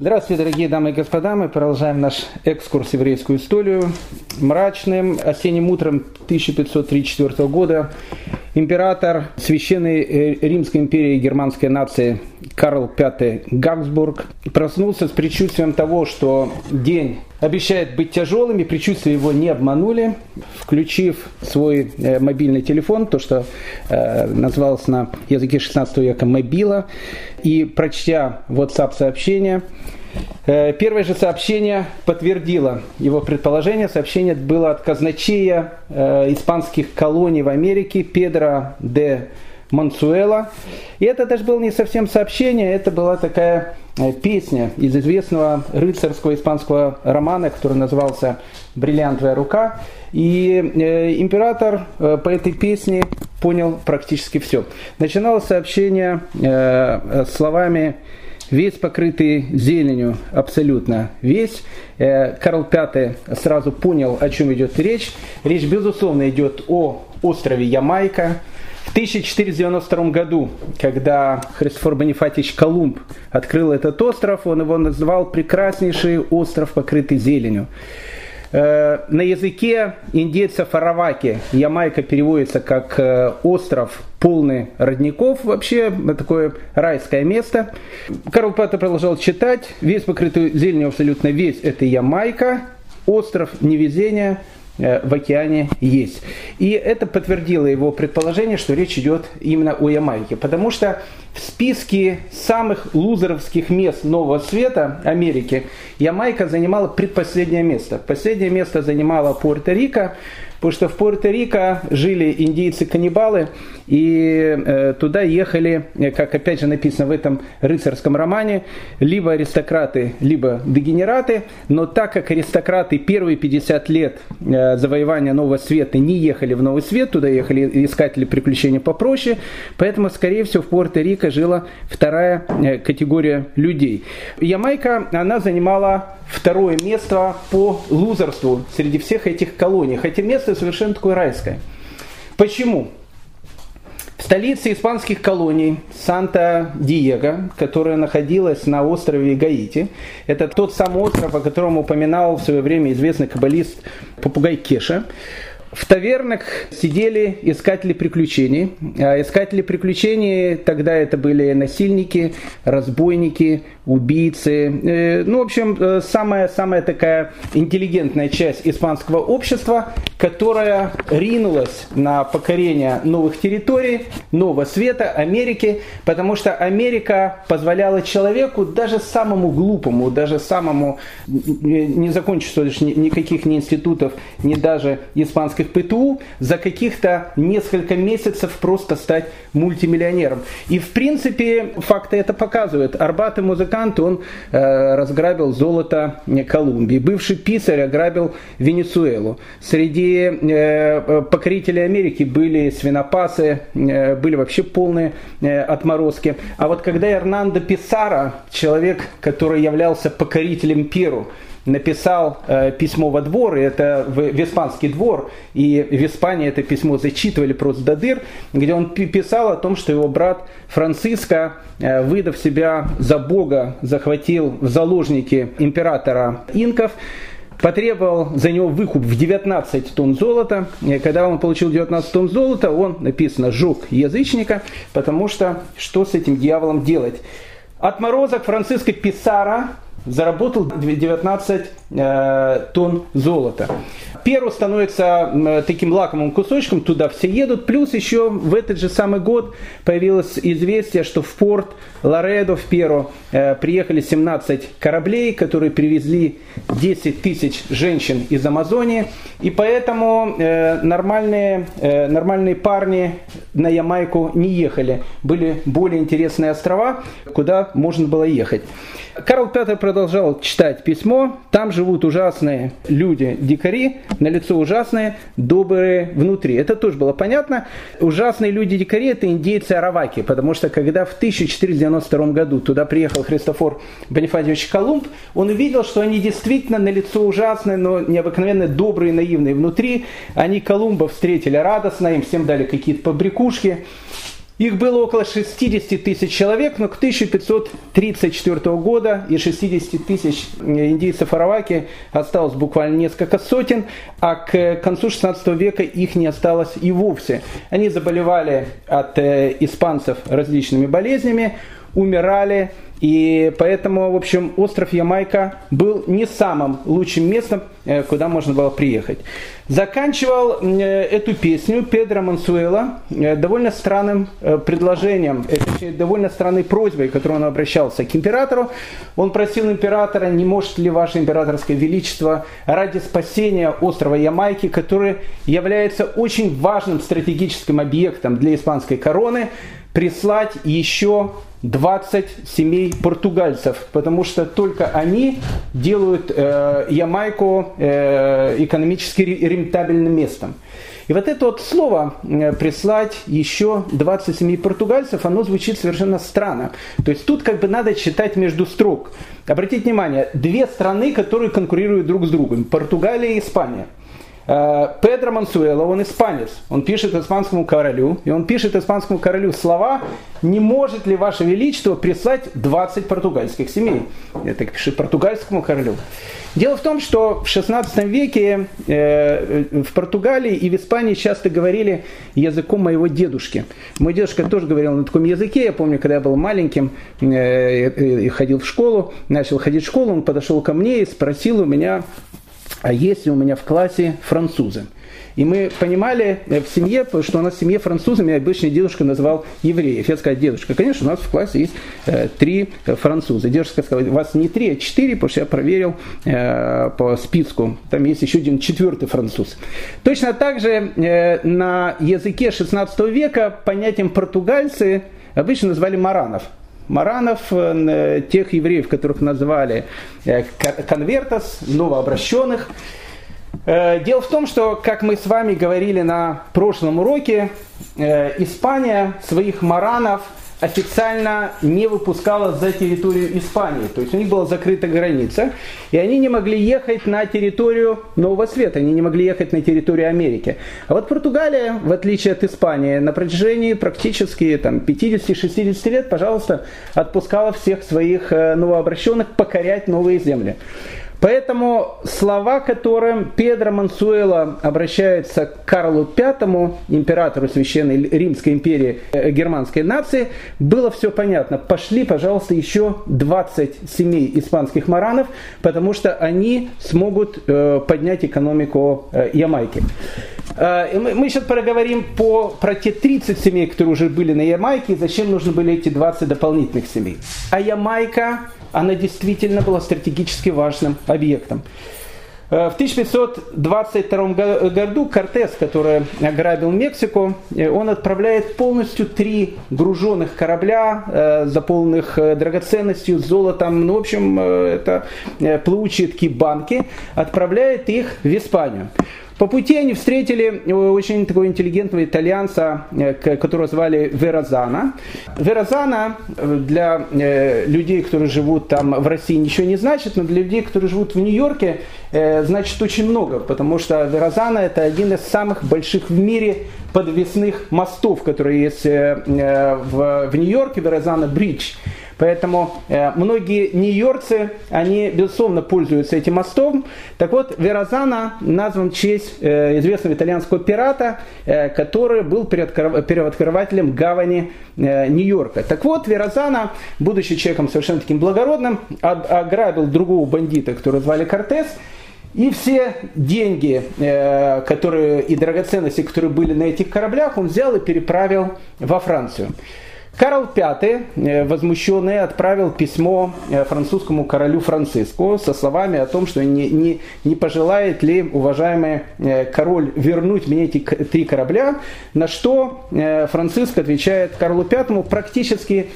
Здравствуйте, дорогие дамы и господа. Мы продолжаем наш экскурс в еврейскую историю. Мрачным осенним утром 1534 года император Священной э, Римской империи и германской нации Карл V Габсбург проснулся с предчувствием того, что день обещает быть тяжелым, и предчувствия его не обманули. Включив свой э, мобильный телефон, то, что э, называлось на языке 16 века мобила, и прочтя WhatsApp сообщение, Э, первое же сообщение подтвердило его предположение. Сообщение было от казначея э, испанских колоний в Америке Педро де Мансуэла. И это даже было не совсем сообщение, это была такая э, песня из известного рыцарского испанского романа, который назывался «Бриллиантовая рука». И император по этой песне понял практически все. Начиналось сообщение словами весь покрытый зеленью абсолютно весь. Э, Карл V сразу понял, о чем идет речь. Речь, безусловно, идет о острове Ямайка. В 1492 году, когда Христофор Бонифатич Колумб открыл этот остров, он его назвал «прекраснейший остров, покрытый зеленью». Э, на языке индейцев Араваки Ямайка переводится как э, остров полный родников. Вообще такое райское место. Карл Паттер продолжал читать. Весь покрытый зеленью абсолютно весь это Ямайка. Остров невезения, в океане есть. И это подтвердило его предположение, что речь идет именно о Ямайке. Потому что в списке самых лузеровских мест Нового Света Америки Ямайка занимала предпоследнее место. Последнее место занимала Пуэрто-Рико, Потому что в Пуэрто-Рико жили индейцы-каннибалы, и э, туда ехали, э, как опять же написано в этом рыцарском романе, либо аристократы, либо дегенераты. Но так как аристократы первые 50 лет э, завоевания Нового Света не ехали в Новый Свет, туда ехали искатели приключений попроще, поэтому, скорее всего, в Пуэрто-Рико жила вторая категория людей. Ямайка, она занимала второе место по лузерству среди всех этих колоний. Хотя место совершенно такое райское. Почему? В столице испанских колоний Санта-Диего, которая находилась на острове Гаити, это тот самый остров, о котором упоминал в свое время известный каббалист попугай Кеша, в тавернах сидели искатели приключений. А искатели приключений тогда это были насильники, разбойники, убийцы. Э, ну, в общем, самая-самая э, такая интеллигентная часть испанского общества, которая ринулась на покорение новых территорий, нового света, Америки, потому что Америка позволяла человеку, даже самому глупому, даже самому, не закончившему никаких ни институтов, ни даже испанских ПТУ, за каких-то несколько месяцев просто стать мультимиллионером. И в принципе факты это показывают. Арбат и музыкант он э, разграбил золото Колумбии. Бывший писарь ограбил Венесуэлу. Среди э, покорителей Америки были свинопасы, э, были вообще полные э, отморозки. А вот когда Эрнандо Писара, человек, который являлся покорителем Перу, написал э, письмо во двор, и это в, в испанский двор, и в Испании это письмо зачитывали просто до дыр, где он писал о том, что его брат Франциско, э, выдав себя за Бога, захватил в заложники императора инков, потребовал за него выкуп в 19 тонн золота. И когда он получил 19 тонн золота, он, написано, жег язычника, потому что что с этим дьяволом делать? Отморозок Франциско Писара заработал 19 э, тонн золота. Перу становится таким лакомым кусочком, туда все едут. Плюс еще в этот же самый год появилось известие, что в порт Лоредо в Перу э, приехали 17 кораблей, которые привезли 10 тысяч женщин из Амазонии. И поэтому э, нормальные, нормальные парни на Ямайку не ехали. Были более интересные острова, куда можно было ехать. Карл Петр продолжал читать письмо. Там живут ужасные люди, дикари, на лицо ужасные, добрые внутри. Это тоже было понятно. Ужасные люди-дикари – это индейцы Араваки, потому что когда в 1492 году туда приехал Христофор Бонифатьевич Колумб, он увидел, что они действительно на лицо ужасные, но необыкновенно добрые наивные внутри. Они Колумба встретили радостно, им всем дали какие-то побрякушки. Их было около 60 тысяч человек, но к 1534 года и 60 тысяч индейцев Араваки осталось буквально несколько сотен, а к концу 16 века их не осталось и вовсе. Они заболевали от э, испанцев различными болезнями, умирали, и поэтому, в общем, остров Ямайка был не самым лучшим местом, э, куда можно было приехать. Заканчивал э, эту песню Педро Мансуэла э, довольно странным предложением, точнее, довольно странной просьбой, которой он обращался к императору. Он просил императора, не может ли ваше императорское величество ради спасения острова Ямайки, который является очень важным стратегическим объектом для испанской короны, прислать еще 20 семей португальцев, потому что только они делают э, Ямайку э, экономически рентабельным местом. И вот это вот слово э, «прислать еще 20 семей португальцев», оно звучит совершенно странно. То есть тут как бы надо читать между строк. Обратите внимание, две страны, которые конкурируют друг с другом, Португалия и Испания – Педро Мансуэло, он испанец, он пишет испанскому королю, и он пишет испанскому королю слова «Не может ли Ваше Величество прислать 20 португальских семей?» Это пишет португальскому королю. Дело в том, что в 16 веке э, в Португалии и в Испании часто говорили языком моего дедушки. Мой дедушка тоже говорил на таком языке. Я помню, когда я был маленьким э, и ходил в школу, начал ходить в школу, он подошел ко мне и спросил у меня, а если у меня в классе французы. И мы понимали э, в семье, что у нас в семье французами обычно дедушка называл евреев. Я сказал, дедушка, конечно, у нас в классе есть э, три француза. Дедушка сказал, у вас не три, а четыре, потому что я проверил э, по списку. Там есть еще один четвертый француз. Точно так же э, на языке 16 века понятием португальцы обычно называли маранов маранов, э, тех евреев, которых назвали э, конвертос, новообращенных. Э, дело в том, что, как мы с вами говорили на прошлом уроке, Испания своих маранов – официально не выпускала за территорию Испании. То есть у них была закрыта граница, и они не могли ехать на территорию Нового Света, они не могли ехать на территорию Америки. А вот Португалия, в отличие от Испании, на протяжении практически там, 50-60 лет, пожалуйста, отпускала всех своих э, новообращенных покорять новые земли. Поэтому слова, которым Педро Мансуэла обращается к Карлу V, императору Священной Римской империи э, германской нации, было все понятно. Пошли, пожалуйста, еще 20 семей испанских маранов, потому что они смогут э, поднять экономику э, Ямайки. Мы сейчас проговорим по, про те 30 семей, которые уже были на Ямайке, и зачем нужны были эти 20 дополнительных семей. А Ямайка она действительно была стратегически важным объектом. Э, в 1522 году Кортес, который ограбил Мексику, э, он отправляет полностью три груженных корабля, э, заполненных драгоценностью, золотом, ну, в общем, это плавучие такие банки, отправляет их в Испанию. По пути они встретили э, очень такого интеллигентного итальянца, э, которого звали Верозана. Верозана э, для людей, которые живут там в России, ничего не значит, но для людей, которые живут в Нью-Йорке, значит очень много, потому что Верозана это один из самых больших в мире подвесных мостов, которые есть в, в Нью-Йорке, Верозана Бридж. Поэтому э, многие нью-йоркцы, они, безусловно, пользуются этим мостом. Так вот, Верозана назван в честь э, известного итальянского пирата, э, который был первооткрывателем гавани э, Нью-Йорка. Так вот, Верозана, будучи человеком совершенно таким благородным, ограбил другого бандита, которого звали Кортес, и все деньги э, которые, и драгоценности, которые были на этих кораблях, он взял и переправил во Францию. Карл V, э, возмущенный, отправил письмо э, французскому королю Франциску со словами о том, что не, не, не пожелает ли уважаемый э, король вернуть мне эти три корабля, на что Франциск отвечает Карлу V практически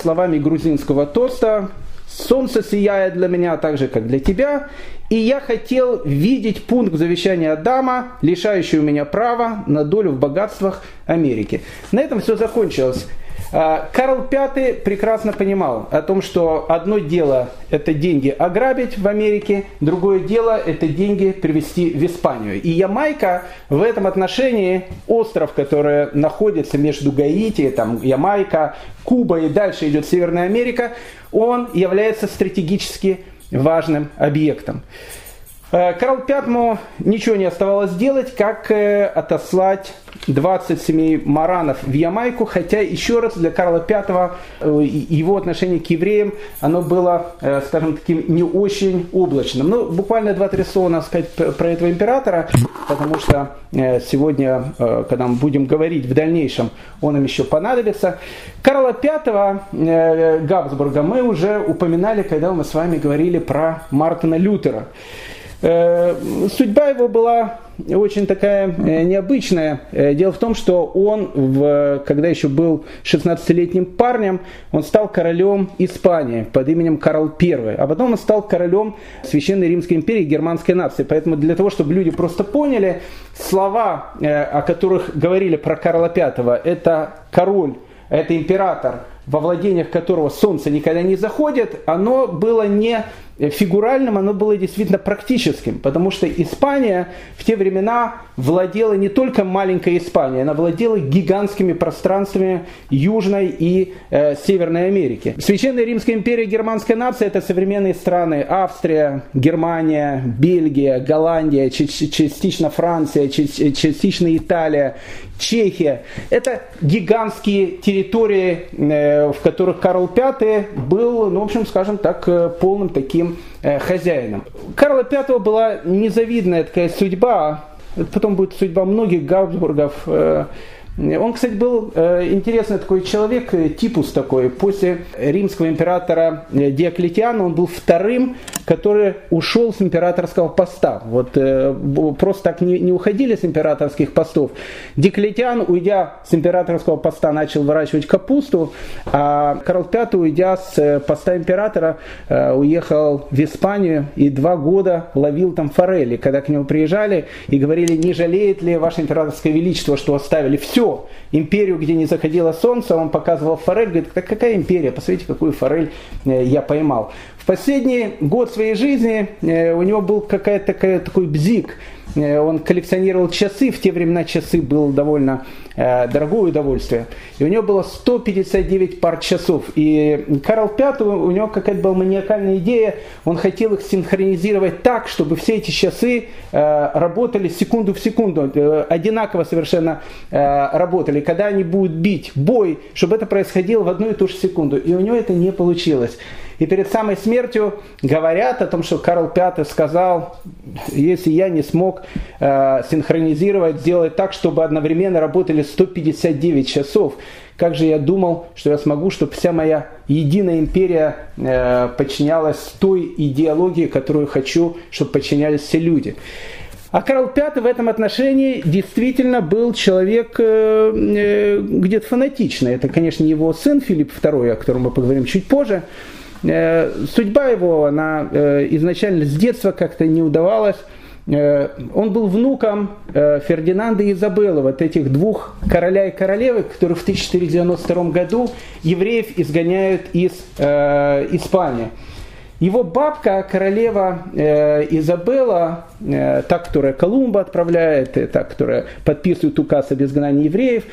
словами грузинского тоста Солнце сияет для меня так же, как для тебя, и я хотел видеть пункт завещания Адама, лишающий у меня права на долю в богатствах Америки. На этом все закончилось. А, Карл V прекрасно понимал о том, что одно дело это деньги ограбить в Америке, другое дело это деньги привезти в Испанию. И Ямайка в этом отношении остров, который находится между Гаити, там Ямайка, Куба и дальше идет Северная Америка, он является стратегически важным объектом. Э, Карл Пятому ничего не оставалось делать, как э, отослать 20 семей маранов в Ямайку, хотя еще раз для Карла V э, его отношение к евреям, оно было, скажем таким, не очень облачным. Ну, буквально два-три слова надо сказать про этого императора, потому что сегодня, когда мы будем говорить в дальнейшем, он им еще понадобится. Карла V Габсбурга мы уже упоминали, когда мы с вами говорили про Мартина Лютера. Э, судьба его была очень такая э, необычная. Э, дело в том, что он, в, когда еще был 16-летним парнем, он стал королем Испании под именем Карл I, а потом он стал королем Священной Римской империи германской нации. Поэтому для того, чтобы люди просто поняли, слова, о которых говорили про Карла V, это король, это император, во владениях которого солнце никогда не заходит, оно было не фигуральным, оно было действительно практическим, потому что Испания в те времена владела не только маленькой Испанией, она владела гигантскими пространствами Южной и э, Северной Америки. Священная Римская империя германской нации это современные страны Австрия, Германия, Бельгия, Голландия, частично Франция, частично Италия, Чехия. Это гигантские территории, э, в которых Карл V был, ну, в общем, скажем так, э, полным таким э, хозяином. Карла V была незавидная такая судьба, потом будет судьба многих Габсбургов, он, кстати, был э, интересный такой человек, э, типус такой. После римского императора э, Диоклетиана он был вторым, который ушел с императорского поста. Вот просто так не, не уходили с императорских постов. Диоклетиан, уйдя с императорского поста, начал выращивать капусту, а Карл V, уйдя с поста императора, уехал в Испанию и два года ловил там форели. Когда к нему приезжали и говорили, не жалеет ли ваше императорское величество, что оставили все Империю, где не заходило солнце, он показывал форель, говорит, так какая империя, посмотрите, какую форель э, я поймал. Последний год своей жизни э, у него был какая-то такой бзик – Э, он коллекционировал часы, в те времена часы было довольно э, дорогое удовольствие. И у него было 159 пар часов. И Карл V, у него какая-то была маниакальная идея, он хотел их синхронизировать так, чтобы все эти часы работали секунду в секунду, одинаково совершенно работали. Когда они будут бить бой, чтобы это происходило в одну и ту же секунду. И у него это не получилось. И перед самой смертью говорят о том, что Карл V сказал, если я не смог э, синхронизировать, сделать так, чтобы одновременно работали 159 часов, как же я думал, что я смогу, чтобы вся моя единая империя э, подчинялась той идеологии, которую хочу, чтобы подчинялись все люди. А Карл V в этом отношении действительно был человек э, э, где-то фанатичный. Это, конечно, его сын Филипп II, о котором мы поговорим чуть позже. Э, судьба его, она э, изначально с детства как-то не удавалась. Э, он был внуком Фердинанда и Изабеллы, вот этих двух короля и королевы, которых в 1492 году евреев изгоняют из Испании. Его бабка, королева Изабелла, та, которая Колумба отправляет, та, которая подписывает указ об изгнании евреев,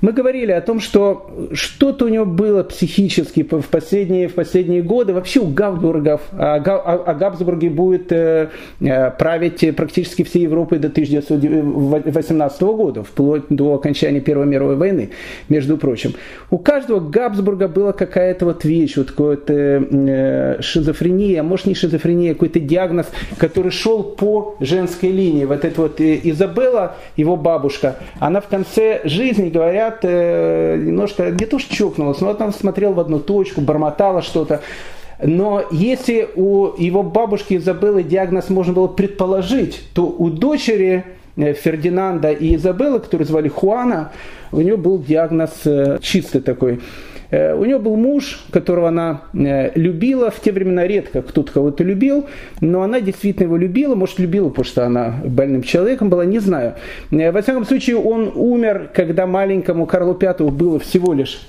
мы говорили о том, что что-то у него было психически в последние, в последние годы. Вообще у Габсбургов, а, а Габсбурги будет э, э, править практически всей Европой до 1918 года, вплоть до окончания Первой мировой войны, между прочим. У каждого Габсбурга была какая-то вот вещь, вот какая-то э, шизофрения, может не шизофрения, какой-то диагноз, который шел по женской линии. Вот эта вот Изабелла, его бабушка, она в конце жизни, говорят, говорят, э, немножко не то что чокнулась, но вот она смотрела в одну точку, бормотала что-то. Но если у его бабушки Изабеллы диагноз можно было предположить, то у дочери э, Фердинанда и Изабеллы, которые звали Хуана, у нее был диагноз э, чистый такой у нее был муж, которого она э, любила. В те времена редко кто-то кого-то любил, но она действительно его любила. Может, любила, потому что она больным человеком была, не знаю. Во всяком случае, он умер, когда маленькому Карлу V было всего лишь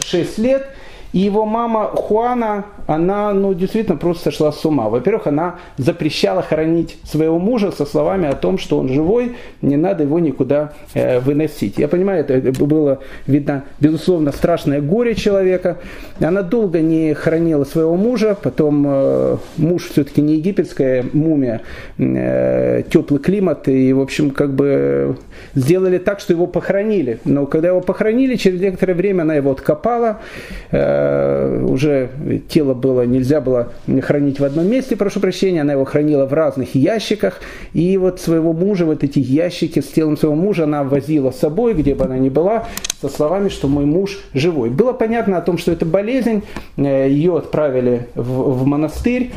6 лет. И его мама Хуана, она ну, действительно просто сошла с ума. Во-первых, она запрещала хоронить своего мужа со словами о том, что он живой, не надо его никуда э, выносить. Я понимаю, это было видно, безусловно, страшное горе человека. Она долго не хоронила своего мужа, потом э, муж все-таки не египетская мумия, э, теплый климат, и, в общем, как бы сделали так, что его похоронили. Но когда его похоронили, через некоторое время она его откопала, э, Э, уже тело было, нельзя было хранить в одном месте, прошу прощения, она его хранила в разных ящиках, и вот своего мужа, вот эти ящики с телом своего мужа она возила с собой, где бы она ни была, со словами, что мой муж живой. Было понятно о том, что это болезнь, э, ее отправили в, в монастырь,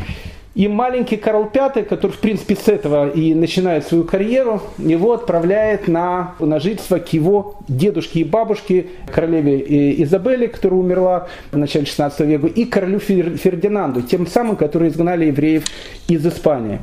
и маленький Карл V, который, в принципе, с этого и начинает свою карьеру, его отправляет на, на жительство к его дедушке и бабушке, королеве Изабелле, которая умерла в начале 16 века, и королю Фердинанду, тем самым, которые изгнали евреев из Испании.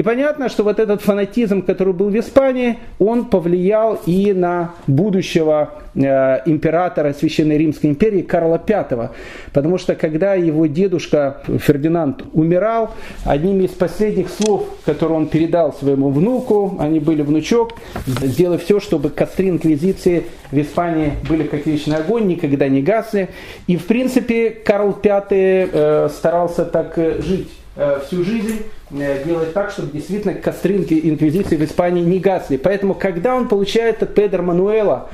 И понятно, что вот этот фанатизм, который был в Испании, он повлиял и на будущего э, императора Священной Римской империи Карла V. Потому что когда его дедушка Фердинанд умирал, одним из последних слов, которые он передал своему внуку, они были внучок, сделай все, чтобы костры инквизиции в Испании были как вечный огонь, никогда не гасли. И в принципе Карл V э, старался так э, жить всю жизнь э, делать так, чтобы действительно костринки инквизиции в Испании не гасли. Поэтому, когда он получает от Педро Мануэла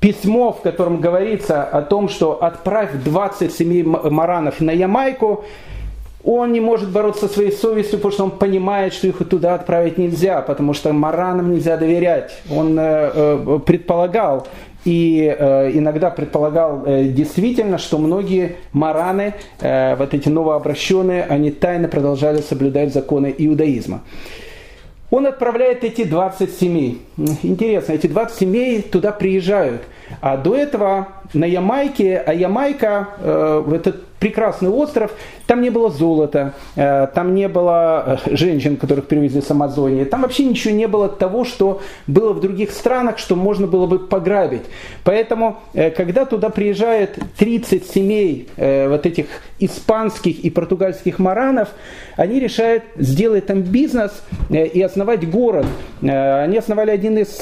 письмо, в котором говорится о том, что отправь 27 маранов на Ямайку, он не может бороться со своей совестью, потому что он понимает, что их туда отправить нельзя, потому что маранам нельзя доверять. Он э, э, предполагал, и э, иногда предполагал э, действительно, что многие мараны, э, вот эти новообращенные, они тайно продолжали соблюдать законы иудаизма. Он отправляет эти 20 семей. Интересно, эти 20 семей туда приезжают. А до этого на Ямайке, а Ямайка, э, этот прекрасный остров, там не было золота, э, там не было э, женщин, которых привезли с Амазонии, там вообще ничего не было того, что было в других странах, что можно было бы пограбить. Поэтому, э, когда туда приезжает 30 семей вот этих испанских и португальских маранов, они решают сделать там бизнес и основать город. Они основали один из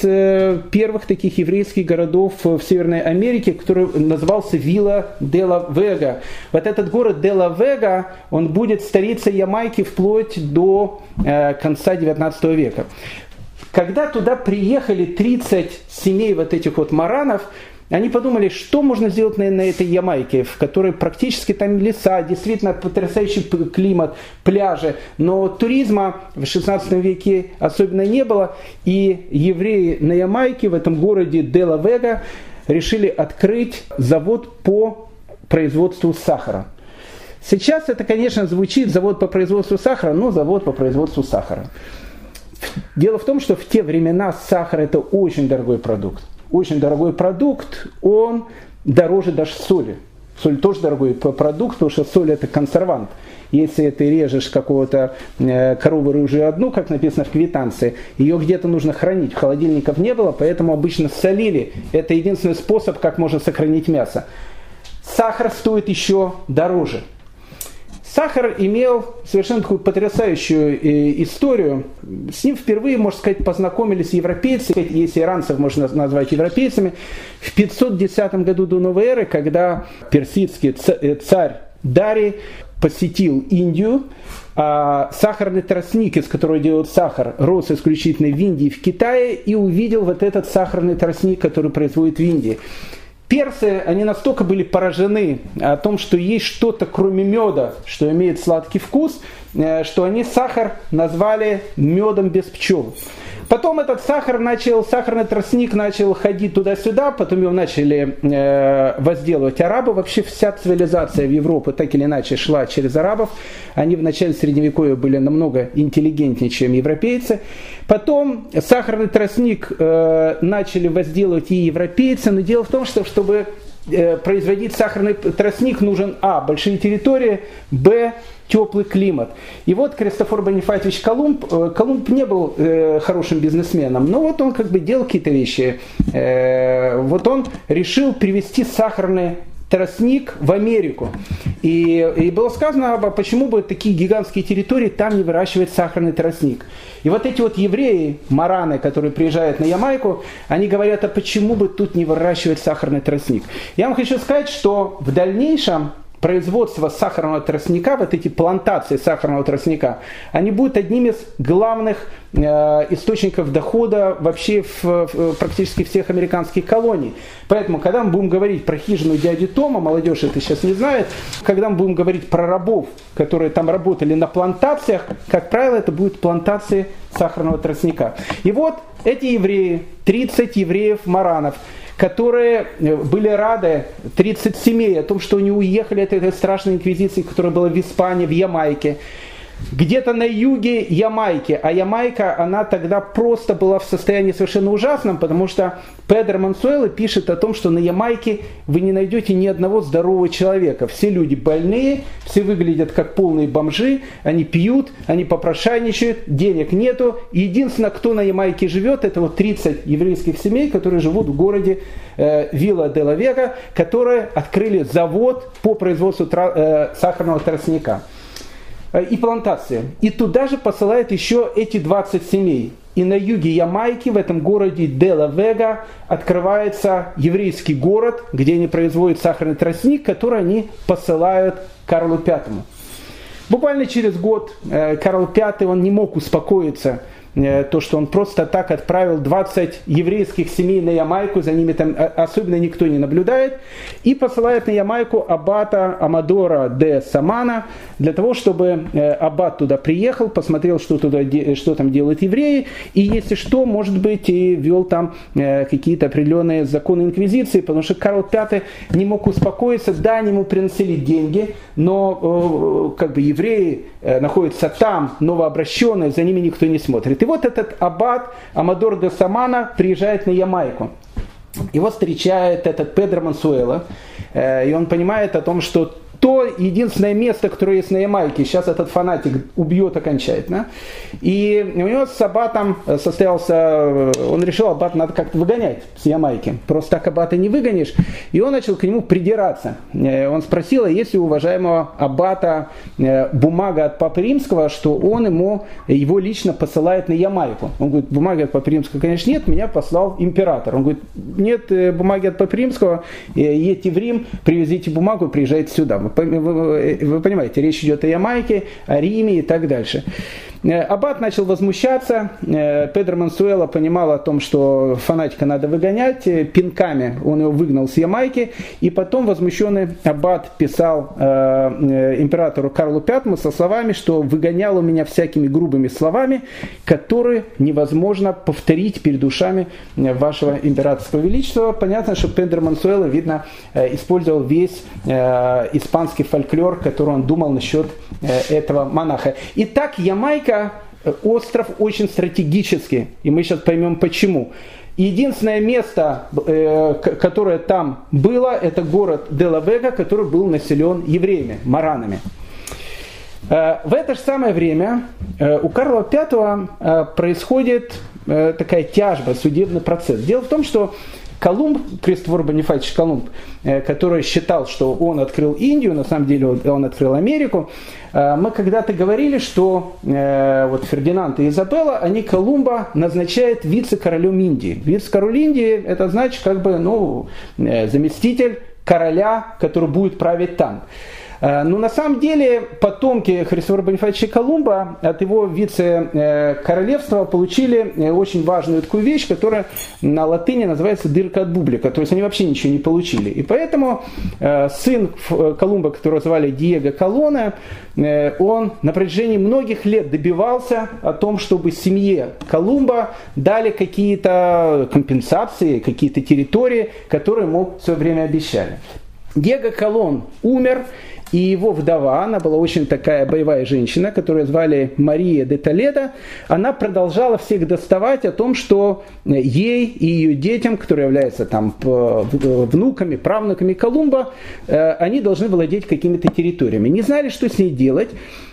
первых таких еврейских городов в Северной Америке, который назывался Вилла де ла Вега. Вот этот город де ла Вега, он будет столицей Ямайки вплоть до э, конца 19 века. Когда туда приехали 30 семей вот этих вот маранов, они подумали, что можно сделать на, на этой Ямайке, в которой практически там леса, действительно потрясающий климат, пляжи, но туризма в 16 веке особенно не было, и евреи на Ямайке, в этом городе Дела-Вега, решили открыть завод по производству сахара. Сейчас это, конечно, звучит завод по производству сахара, но завод по производству сахара. Дело в том, что в те времена сахар это очень дорогой продукт. Очень дорогой продукт, он дороже даже соли. Соль тоже дорогой продукт, потому что соль это консервант. Если ты режешь какого-то э, корову рыжую одну, как написано в квитанции, ее где-то нужно хранить. Холодильников не было, поэтому обычно солили. Это единственный способ, как можно сохранить мясо. Сахар стоит еще дороже. Сахар имел совершенно такую потрясающую э, историю. С ним впервые, можно сказать, познакомились европейцы, если иранцев можно назвать европейцами, в 510 году до новой эры, когда персидский э, царь Дарий посетил Индию, а сахарный тростник, из которого делают сахар, рос исключительно в Индии, в Китае, и увидел вот этот сахарный тростник, который производит в Индии. Персы, они настолько были поражены о том, что есть что-то кроме меда, что имеет сладкий вкус, э, что они сахар назвали медом без пчел. Потом этот сахар начал, сахарный тростник начал ходить туда-сюда, потом его начали э, возделывать арабы. Вообще вся цивилизация в Европе так или иначе шла через арабов. Они в начале Средневековья были намного интеллигентнее, чем европейцы. Потом сахарный тростник э, начали возделывать и европейцы. Но дело в том, что чтобы производить сахарный тростник нужен А. Большие территории, Б теплый климат. И вот Кристофор Бонифатьевич Колумб, э, Колумб не был э, хорошим бизнесменом, но вот он как бы делал какие-то вещи. Э, вот он решил привести сахарный тростник в Америку. И, и было сказано, а почему бы такие гигантские территории там не выращивать сахарный тростник. И вот эти вот евреи, мараны, которые приезжают на Ямайку, они говорят, а почему бы тут не выращивать сахарный тростник. Я вам хочу сказать, что в дальнейшем производство сахарного тростника, вот эти плантации сахарного тростника, они будут одним из главных э, источников дохода вообще в, в практически всех американских колоний. Поэтому, когда мы будем говорить про хижину дяди Тома, молодежь это сейчас не знает, когда мы будем говорить про рабов, которые там работали на плантациях, как правило, это будут плантации сахарного тростника. И вот эти евреи, 30 евреев-маранов, которые э, были рады 30 семей о том, что они уехали от этой страшной инквизиции, которая была в Испании, в Ямайке где-то на юге Ямайки. А Ямайка, она тогда просто была в состоянии совершенно ужасном, потому что Педро Мансуэло пишет о том, что на Ямайке вы не найдете ни одного здорового человека. Все люди больные, все выглядят как полные бомжи, они пьют, они попрошайничают, денег нету. Единственное, кто на Ямайке живет, это вот 30 еврейских семей, которые живут в городе э, Вилла де ла Вега, которые открыли завод по производству тра- э, сахарного тростника. Э, и плантации. И туда же посылают еще эти 20 семей. И на юге Ямайки, в этом городе Дела-Вега, открывается еврейский город, где они производят сахарный тростник, который они посылают Карлу Пятому. Буквально через год э, Карл V он не мог успокоиться то, что он просто так отправил 20 еврейских семей на Ямайку, за ними там особенно никто не наблюдает, и посылает на Ямайку аббата Амадора де Самана, для того, чтобы э, аббат туда приехал, посмотрел, что, туда, что там делают евреи, и если что, может быть, и вел там э, какие-то определенные законы инквизиции, потому что Карл V не мог успокоиться, да, они ему приносили деньги, но как бы евреи находятся там, новообращенные, за ними никто не смотрит. И вот этот аббат Амадор де Самана приезжает на Ямайку. Его встречает этот Педро Мансуэла, э, и он понимает о том, что то единственное место, которое есть на Ямайке. Сейчас этот фанатик убьет окончательно. И у него с Аббатом состоялся, он решил, Аббат надо как-то выгонять с Ямайки. Просто так Аббата не выгонишь. И он начал к нему придираться. Э, он спросил, а есть ли у уважаемого Аббата э, бумага от Папы Римского, что он ему, его лично посылает на Ямайку. Он говорит, бумаги от Папы Римского, конечно, нет, меня послал император. Он говорит, нет э, бумаги от Папы Римского, едьте в Рим, привезите бумагу, приезжайте сюда. Вы, вы, вы понимаете, речь идет о Ямайке, о Риме и так дальше. Э, Аббат начал возмущаться. Э, Педро Мансуэла понимал о том, что фанатика надо выгонять. Э, пинками он его выгнал с Ямайки. И потом возмущенный Аббат писал императору Карлу V со словами, что выгонял у меня всякими грубыми словами, которые невозможно повторить перед ушами вашего императорского величества. Понятно, что Педро Мансуэла, видно, использовал весь испанский фольклор, который он думал насчет этого монаха. Итак, Ямайка Ямайка э, остров очень стратегический, и мы сейчас поймем почему. Единственное место, э, которое там было, это город Делавега, который был населен евреями, маранами. Э, в это же самое время у Карла V происходит такая тяжба, судебный процесс. Дело в том, что Колумб, Кристофор Бонифатич Колумб, э, который считал, что он открыл Индию, на самом деле он открыл Америку, э, мы когда-то говорили, что э, вот Фердинанд и Изабелла, они Колумба назначают вице-королем Индии. Вице-король Индии, это значит как бы ну, заместитель короля, который будет править там. Э, Но ну, на самом деле потомки Христофора Бонифатича Колумба от его вице-королевства получили э, очень важную такую вещь, которая на латыни называется дырка от бублика. То есть они вообще ничего не получили. И поэтому э, сын Колумба, которого звали Диего Колона, он на протяжении многих лет добивался о том, чтобы семье Колумба дали какие-то компенсации, какие-то территории, которые ему в свое время обещали. Диего Колон умер, и его вдова, она была очень такая боевая женщина, которую звали Мария де Толедо, она продолжала всех доставать о том, что ей и ее детям, которые являются там внуками, правнуками Колумба, э, они должны владеть какими-то территориями. Не знали, что с ней делать.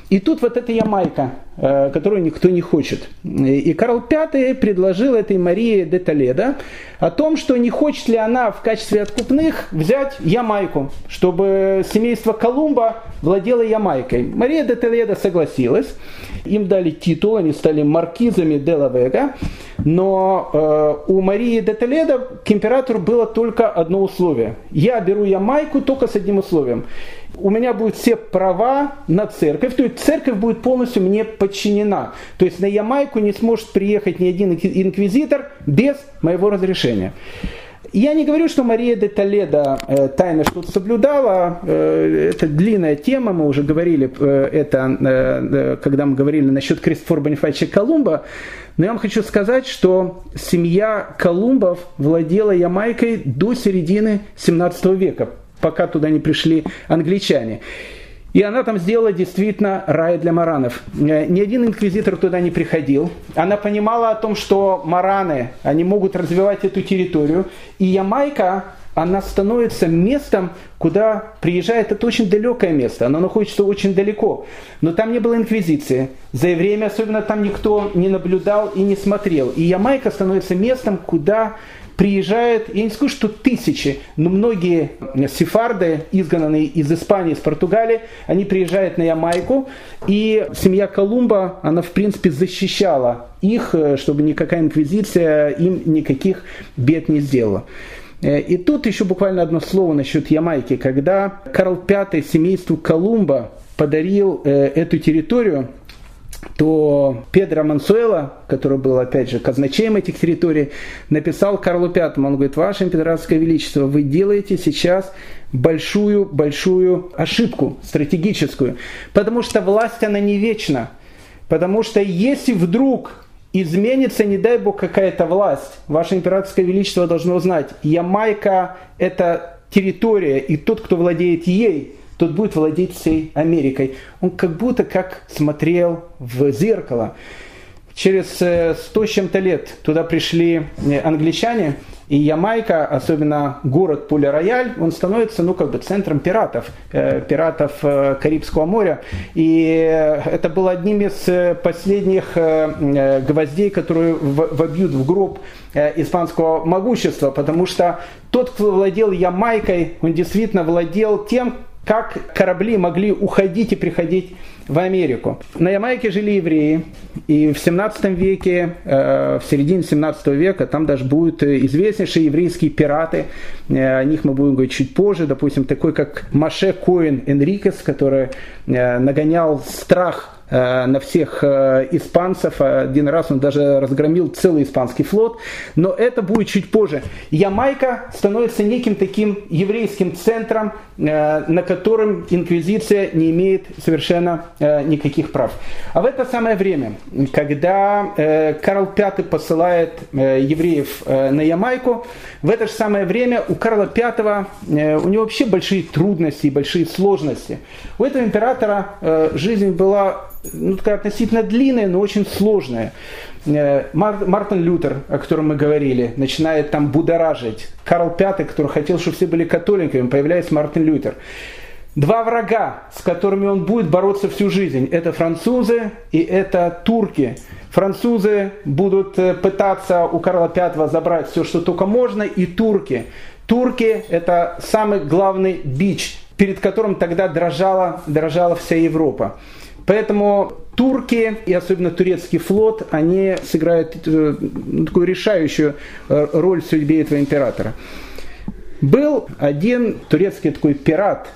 И тут вот эта Ямайка, э, которую никто не хочет. И Карл V предложил этой Марии де Толедо о том, что не хочет ли она в качестве откупных взять Ямайку, чтобы семейство Колумба владело Ямайкой. Мария де Толедо согласилась. Им дали титул, они стали маркизами де ла Вега. Но э, у Марии де Толедо к императору было только одно условие. Я беру Ямайку только с одним условием у меня будут все права на церковь, то есть церковь будет полностью мне подчинена. То есть на Ямайку не сможет приехать ни один инквизитор без моего разрешения. Я не говорю, что Мария де Толедо э, тайно что-то соблюдала. Э, это длинная тема, мы уже говорили э, это, э, когда мы говорили насчет Кристофора Бонифача Колумба. Но я вам хочу сказать, что семья Колумбов владела Ямайкой до середины 17 века пока туда не пришли англичане. И она там сделала действительно рай для маранов. Э, ни один инквизитор туда не приходил. Она понимала о том, что мараны, они могут развивать эту территорию. И Ямайка, она становится местом, куда приезжает, это очень далекое место, оно находится очень далеко. Но там не было инквизиции. За время особенно там никто не наблюдал и не смотрел. И Ямайка становится местом, куда приезжает, я не скажу, что тысячи, но многие сефарды, изгнанные из Испании, из Португалии, они приезжают на Ямайку, и семья Колумба, она в принципе защищала их, э, чтобы никакая инквизиция им никаких бед не сделала. Э, и тут еще буквально одно слово насчет Ямайки. Когда Карл V семейству Колумба подарил э, эту территорию, то Педро Мансуэла, который был, опять же, казначеем этих территорий, написал Карлу Пятому, он говорит, Ваше Императорское Величество, вы делаете сейчас большую-большую ошибку стратегическую, потому что власть, она не вечна. Потому что если вдруг изменится, не дай бог, какая-то власть, Ваше Императорское Величество должно знать, Ямайка – это территория, и тот, кто владеет ей – тот будет владеть всей Америкой. Он как будто как смотрел в зеркало. Через э, сто с чем-то лет туда пришли э, англичане, и Ямайка, особенно город Пуля-Рояль, он становится, ну, как бы центром пиратов, э, пиратов э, Карибского моря. И это было одним из последних э, гвоздей, которые вобьют в гроб э, испанского могущества, потому что тот, кто владел Ямайкой, он действительно владел тем, как корабли могли уходить и приходить в Америку. На Ямайке жили евреи, и в 17 веке, э, в середине 17 века, там даже будут известнейшие еврейские пираты, э, о них мы будем говорить чуть позже, допустим, такой как Маше Коин Энрикес, который э, нагонял страх Э, на всех э, испанцев. Один раз он даже разгромил целый испанский флот. Но это будет чуть позже. Ямайка становится неким таким еврейским центром, э, на котором инквизиция не имеет совершенно никаких прав. А в это самое время, когда Карл V посылает евреев на Ямайку, в это же самое время у Карла V у него вообще большие трудности и большие сложности. У этого императора жизнь была ну, такая относительно длинная, но очень сложная. Э, Мар- Мартин Лютер, о котором мы говорили, начинает там будоражить. Карл V, который хотел, чтобы все были католиками, появляется Мартин Лютер. Два врага, с которыми он будет бороться всю жизнь, это французы и это турки. Французы будут э, пытаться у Карла V забрать все, что только можно, и турки. Турки – это самый главный бич, перед которым тогда дрожала, дрожала вся Европа. Поэтому турки и особенно турецкий флот, они сыграют э, такую решающую э, роль в судьбе этого императора. Был один турецкий такой пират,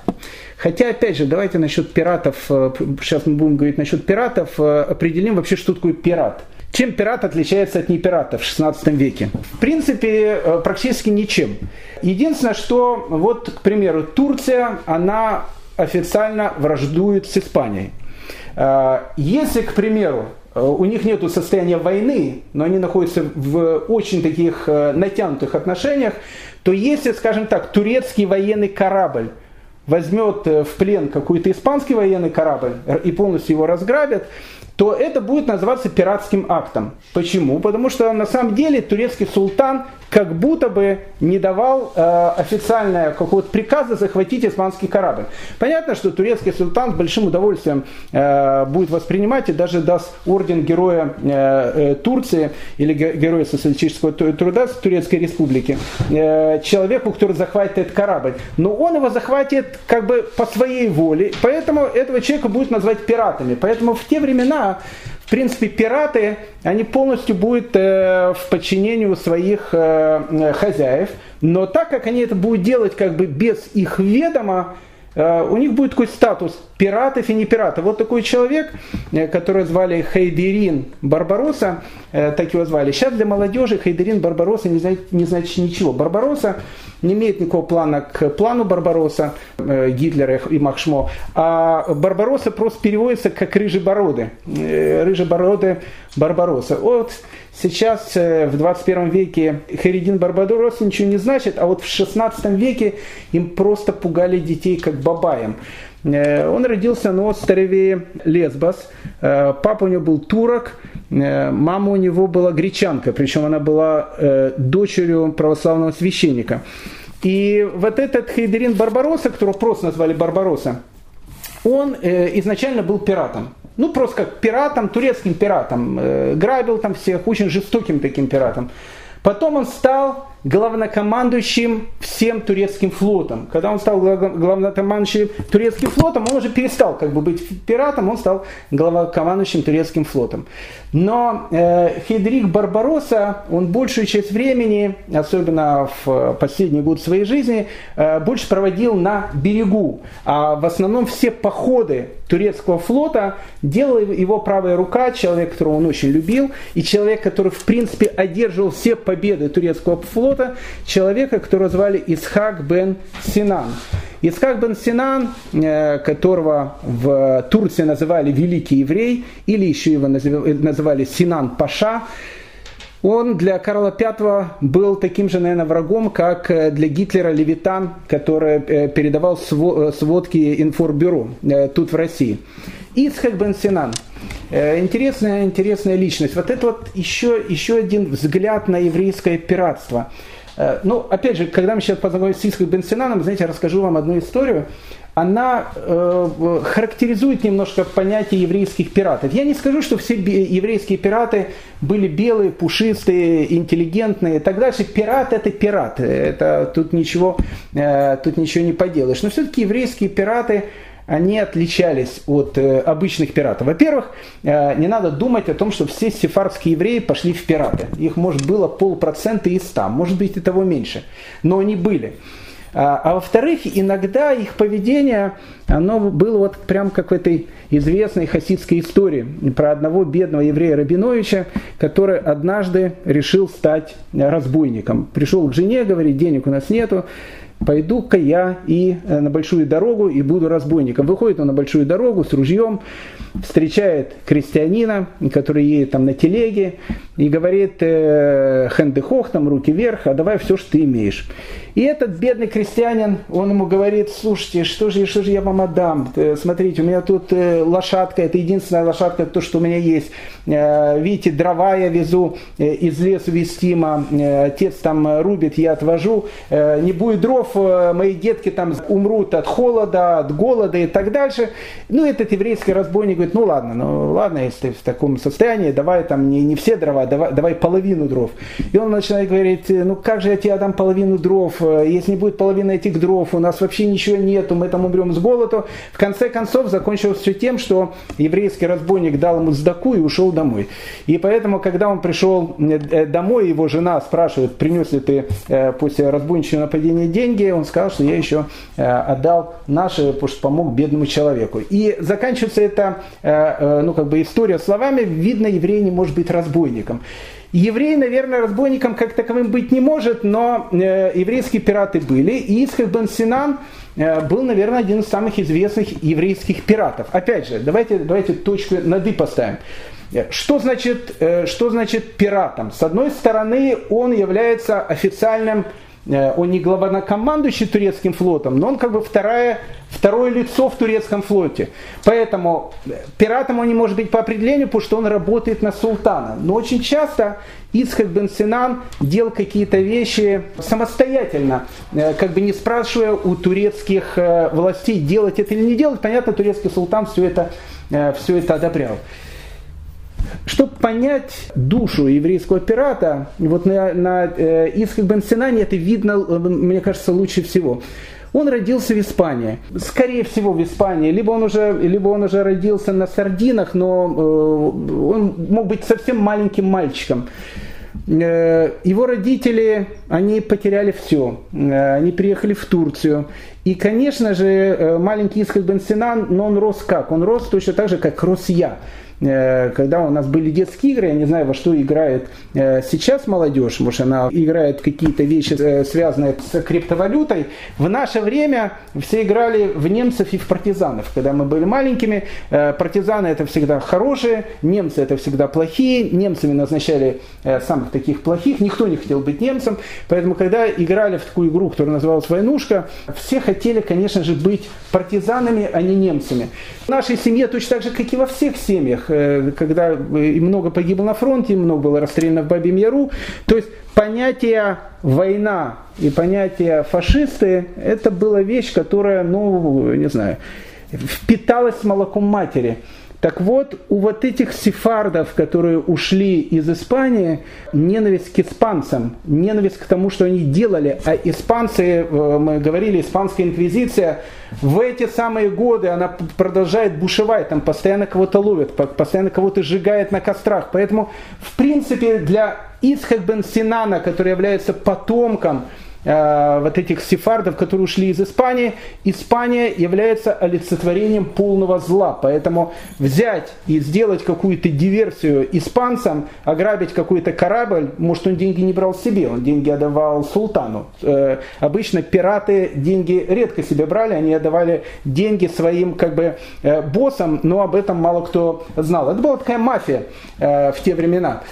Хотя, опять же, давайте насчет пиратов, э, сейчас мы будем говорить насчет пиратов, определим вообще, что такое пират. Чем пират отличается от непирата в 16 веке? В принципе, практически ничем. Единственное, что, вот, к примеру, Турция, она официально враждует с Испанией. Э, если, к примеру, э, у них нет состояния войны, но они находятся в очень таких э, натянутых отношениях, то если, скажем так, турецкий военный корабль возьмет в плен какой-то испанский военный корабль и полностью его разграбит, то это будет называться пиратским актом. Почему? Потому что на самом деле турецкий султан как будто бы не давал э, официального какого-то приказа захватить испанский корабль. Понятно, что турецкий султан с большим удовольствием э, будет воспринимать и даже даст орден героя э, э, Турции или героя социалистического труда Турецкой республики э, человеку, который захватит этот корабль. Но он его захватит как бы по своей воле, поэтому этого человека будут назвать пиратами. Поэтому в те времена в принципе, пираты, они полностью будут э, в подчинении у своих э, хозяев, но так как они это будут делать как бы без их ведома, э, у них будет такой статус пиратов и не пиратов. Вот такой человек, э, который звали Хайдерин Барбароса, э, так его звали. Сейчас для молодежи Хайдерин Барбароса не не значит ничего. Барбароса не имеет никакого плана к плану Барбароса, э, Гитлера и Махшмо, а Барбароса просто переводится как рыжебороды. Рыжебороды Барбароса. Вот сейчас в 21 веке Хайдерин Барбароса ничего не значит, а вот в 16 веке им просто пугали детей как бабаем. Э, он родился на острове Лесбос. Э, папа у него был турок, э, мама у него была гречанка, причем она была дочерью православного священника. И вот этот Хейдерин Барбароса, которого просто назвали Барбароса, он изначально был пиратом. Ну, просто как пиратом, турецким пиратом. Грабил там всех, очень жестоким таким пиратом. Потом он стал главнокомандующим всем турецким флотом. Когда он стал главнокомандующим турецким флотом, он уже перестал как бы быть пиратом, он стал главнокомандующим турецким флотом. Но э, Хедрик Барбароса, он большую часть времени, особенно в последний год своей жизни, э, больше проводил на берегу. А в основном все походы турецкого флота делала его правая рука, человек, которого он очень любил, и человек, который в принципе одерживал все победы турецкого флота, человека, которого звали Исхак бен Синан. Исхак бен Синан, э, которого в Турции называли Великий Еврей, или еще его называли Синан Паша, он для Карла V был таким же, наверное, врагом, как э, для Гитлера Левитан, который э, передавал сводки информбюро тут в России. Ицхак бен Синан. Интересная, интересная личность. Вот это вот еще, еще один взгляд на еврейское пиратство. Ну, опять же, когда мы сейчас познакомились с Ицхак бен Синаном, знаете, я расскажу вам одну историю она э, характеризует немножко понятие еврейских пиратов. Я не скажу, что все еврейские пираты были белые, пушистые, интеллигентные и так дальше. Пират это пират. Это, тут, ничего, э, тут ничего не поделаешь. Но все-таки еврейские пираты они отличались от э, обычных пиратов. Во-первых, э, не надо думать о том, что все сефардские евреи пошли в пираты. Их, может, было полпроцента из ста, может быть, и того меньше. Но они были. А, а во-вторых, иногда их поведение, оно было вот прям как в этой известной хасидской истории про одного бедного еврея Рабиновича, который однажды решил стать разбойником. Пришел к жене, говорит, денег у нас нету, пойду-ка я и э, на большую дорогу и буду разбойником. Выходит он на большую дорогу с ружьем, встречает крестьянина, который едет там на телеге, и говорит, э, хендехох, там руки вверх, а давай все, что ты имеешь. И этот бедный крестьянин, он ему говорит, слушайте, что же, что же я вам отдам? Э, смотрите, у меня тут э, лошадка, это единственная лошадка, то, что у меня есть. Видите, дрова я везу из лесу вестимо, отец там рубит, я отвожу. Не будет дров, мои детки там умрут от холода, от голода и так дальше. Ну, этот еврейский разбойник говорит, ну ладно, ну ладно, если в таком состоянии, давай там не, не все дрова, давай, давай половину дров. И он начинает говорить, ну как же я тебе отдам половину дров, если не будет половины этих дров, у нас вообще ничего нету, мы там умрем с голоду. В конце концов закончилось все тем, что еврейский разбойник дал ему сдаку и ушел домой. И поэтому, когда он пришел э, домой, его жена спрашивает, принес ли ты э, после разбойничьего нападения деньги, он сказал, что я еще э, отдал наши, потому что помог бедному человеку. И заканчивается эта ну, как бы история словами, видно, еврей не может быть разбойником. Еврей, наверное, разбойником как таковым быть не может, но э, еврейские пираты были. И Ицхак бен Синан э, был, наверное, один из самых известных еврейских пиратов. Опять же, давайте, давайте точку над «и» поставим. Э, что значит, э, что значит пиратом? С одной стороны, он является официальным, он не главнокомандующий турецким флотом, но он как бы вторая, второе лицо в турецком флоте. Поэтому пиратом он не может быть по определению, потому что он работает на султана. Но очень часто Исхак бен Синан делал какие-то вещи самостоятельно, э, как бы не спрашивая у турецких э, властей, делать это или не делать. Понятно, турецкий султан все это, э, все это одобрял. Чтобы понять душу еврейского пирата, вот на, на э, Исхак бен Синане это видно, мне кажется, лучше всего. Он родился в Испании. Скорее всего, в Испании. Либо он уже, либо он уже родился на Сардинах, но э, он мог быть совсем маленьким мальчиком. Э, его родители, они потеряли все. Э, они приехали в Турцию. И, конечно же, э, маленький Исхак бен Синан, но он рос как? Он рос точно так же, как рос я. Э, когда у нас были детские игры, я не знаю, во что играет э, сейчас молодежь, может она играет какие-то вещи, э, связанные с криптовалютой. В наше время все играли в немцев и в партизанов. Когда мы были маленькими, партизаны это всегда хорошие, немцы это всегда плохие, немцами назначали самых таких плохих, никто не хотел быть немцем, поэтому когда играли в такую игру, которая называлась «Войнушка», все хотели, конечно же, быть партизанами, а не немцами. В нашей семье точно так же, как и во всех семьях, когда и много погибло на фронте, много было расстреляно в Бабьем Яру. То есть понятие война и понятие фашисты, это была вещь, которая, ну, не знаю, впиталась молоком матери. Так вот, у вот этих сефардов, которые ушли из Испании, ненависть к испанцам, ненависть к тому, что они делали, а испанцы, э, мы говорили, испанская инквизиция, в эти самые годы она продолжает бушевать, там постоянно кого-то ловят, постоянно кого-то сжигает на кострах. Поэтому, в принципе, для Исхак бен Синана, который является потомком вот этих сефардов, которые ушли из Испании, Испания является олицетворением полного зла. Поэтому взять и сделать какую-то диверсию испанцам, ограбить какой-то корабль, может он деньги не брал себе, он деньги отдавал султану. Э, обычно пираты деньги редко себе брали, они отдавали деньги своим как бы э, боссам, но об этом мало кто знал. Это была такая мафия в те времена.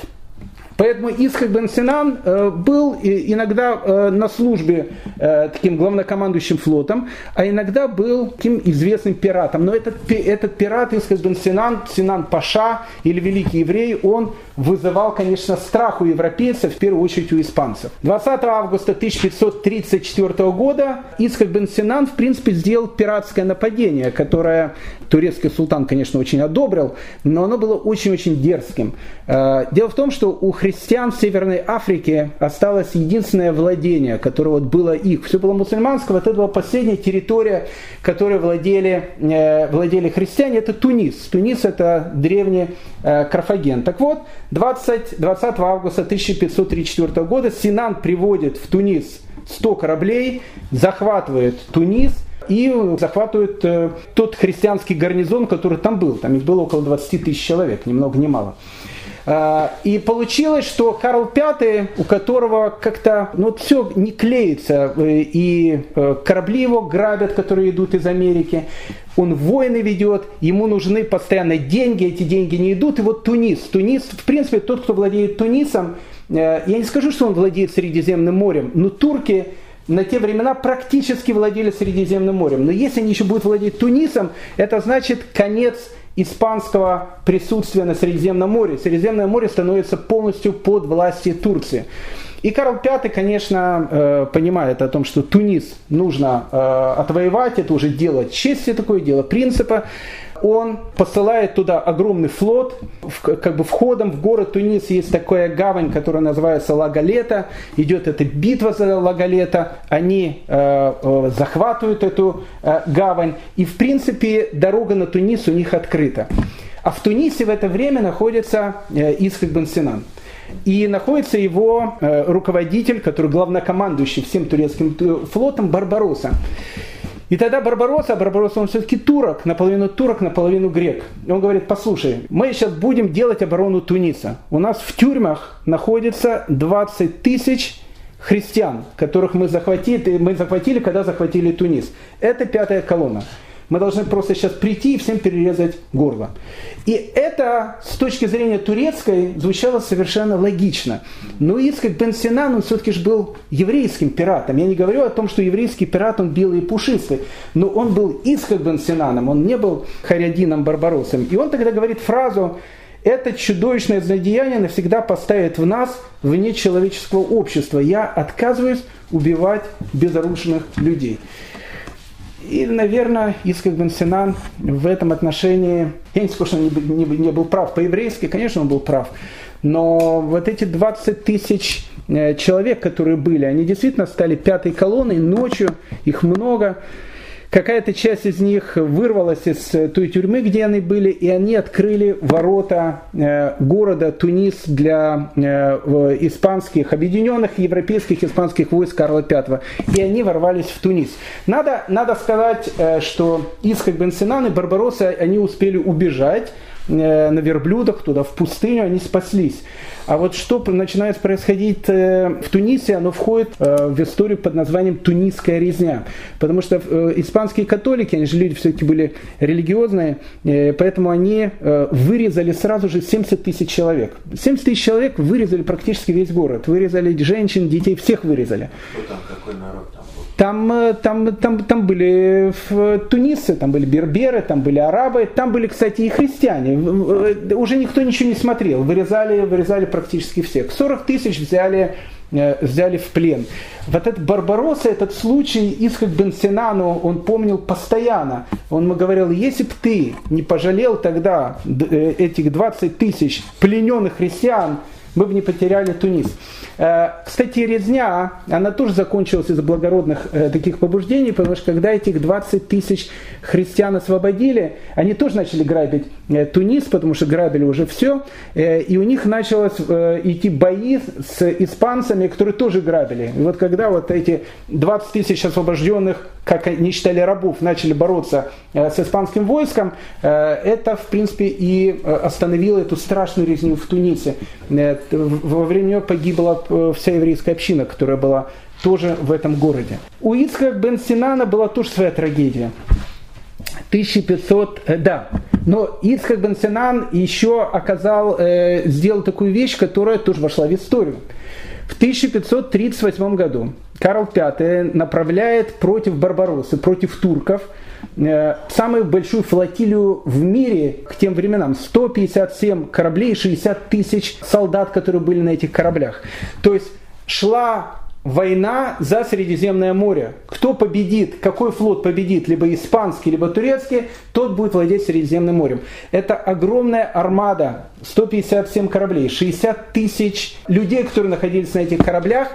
Поэтому Исхак бен Синан э, был иногда э, на службе э, таким главнокомандующим флотом, а иногда был таким известным пиратом. Но этот, этот пират Исхак бен Синан, Синан Паша или Великий Еврей, он вызывал, конечно, страх у европейцев, в первую очередь у испанцев. 20 августа 1534 года Исхак бен Синан, в принципе, сделал пиратское нападение, которое турецкий султан, конечно, очень одобрил, но оно было очень-очень дерзким. Дело в том, что у христиан в Северной Африке осталось единственное владение, которое вот было их. Все было мусульманское, вот это была последняя территория, которой владели, э, владели христиане, это Тунис. Тунис это древний э, Карфаген. Так вот, 20, 20 августа 1534 года Синан приводит в Тунис 100 кораблей, захватывает Тунис, и захватывают э, тот христианский гарнизон, который там был. Там их было около 20 тысяч человек, ни много ни мало. А, и получилось, что Карл V, у которого как-то ну, все не клеится, э, и э, корабли его грабят, которые идут из Америки, он войны ведет, ему нужны постоянно деньги, эти деньги не идут. И вот Тунис. Тунис, в принципе, тот, кто владеет Тунисом, э, я не скажу, что он владеет Средиземным морем, но турки на те времена практически владели Средиземным морем. Но если они еще будут владеть Тунисом, это значит конец испанского присутствия на Средиземном море. Средиземное море становится полностью под властью Турции. И Карл V, конечно, э, понимает о том, что Тунис нужно э, отвоевать, это уже дело чести, такое дело принципа он посылает туда огромный флот, как бы входом в город Тунис есть такая гавань, которая называется Лагалета, идет эта битва за Лагалета, они э, э, захватывают эту э, гавань, и в принципе дорога на Тунис у них открыта. А в Тунисе в это время находится э, Исхак бен Синан. И находится его э, руководитель, который главнокомандующий всем турецким э, флотом, Барбароса. И тогда Барбаросса, Барбаросса он все-таки турок, наполовину турок, наполовину грек. И он говорит, послушай, мы сейчас будем делать оборону Туниса. У нас в тюрьмах находится 20 тысяч христиан, которых мы захватили, мы захватили, когда захватили Тунис. Это пятая колонна. Мы должны просто сейчас прийти и всем перерезать горло. И это с точки зрения турецкой звучало совершенно логично. Но Ицхак бен Синан, он все-таки же был еврейским пиратом. Я не говорю о том, что еврейский пират, он белый и пушистый, но он был Ицхак бен Синаном, он не был Харядином Барбаросом. И он тогда говорит фразу, это чудовищное злодеяние навсегда поставит в нас вне человеческого общества. Я отказываюсь убивать безоружных людей. И, наверное, Искак бен в этом отношении, я не скажу, что он не, не, не был прав по-еврейски, конечно, он был прав, но вот эти 20 тысяч э, человек, которые были, они действительно стали пятой колонной ночью, их много, Какая-то часть из них вырвалась из э, той тюрьмы, где они были, и они открыли ворота э, города Тунис для э, испанских, объединенных европейских испанских войск Карла V. И они ворвались в Тунис. Надо, надо сказать, что Исхак бен Синан и Барбароса, они успели убежать на верблюдах туда, в пустыню, они спаслись. А вот что начинает происходить э, в Тунисе, оно входит э, в историю под названием «Тунисская резня». Потому что э, испанские католики, они же люди все-таки были религиозные, поэтому они вырезали сразу же 70 тысяч человек. 70 тысяч человек вырезали практически весь город. Вырезали женщин, детей, всех вырезали. Кто там, какой народ там? Э, там, там, там были тунисы, там были берберы, там были арабы, там были, кстати, и христиане. Э, уже никто ничего не смотрел, вырезали, вырезали практически всех. 40 тысяч взяли, э, взяли в плен. Вот этот Барбароса, этот случай, Исхак бен Синану, он помнил постоянно. Он ему говорил, если бы ты не пожалел тогда этих 20 тысяч плененных христиан, мы бы не потеряли Тунис. Э, кстати, резня, она тоже закончилась из-за благородных э, таких побуждений, потому что когда этих 20 тысяч христиан освободили, они тоже начали грабить Тунис, потому что грабили уже все, и у них началось идти бои с испанцами, которые тоже грабили. И вот когда вот эти 20 тысяч освобожденных, как они считали рабов, начали бороться с испанским войском, это, в принципе, и остановило эту страшную резню в Тунисе. Во время нее погибла Э, вся еврейская община, которая была тоже в этом городе. У Ицхак бен Синана была тоже своя трагедия. 1500, э, да. Но Ицхак бен Синан еще оказал, э, сделал такую вещь, которая тоже вошла в историю. В 1538 году Карл V направляет против Барбаросы, против турков, э, самую большую флотилию в мире к тем временам. 157 кораблей, 60 тысяч солдат, которые были на этих кораблях. То есть шла война за Средиземное море. Кто победит, какой флот победит, либо испанский, либо турецкий, тот будет владеть Средиземным морем. Это огромная армада, 157 кораблей, 60 тысяч людей, которые находились на этих кораблях.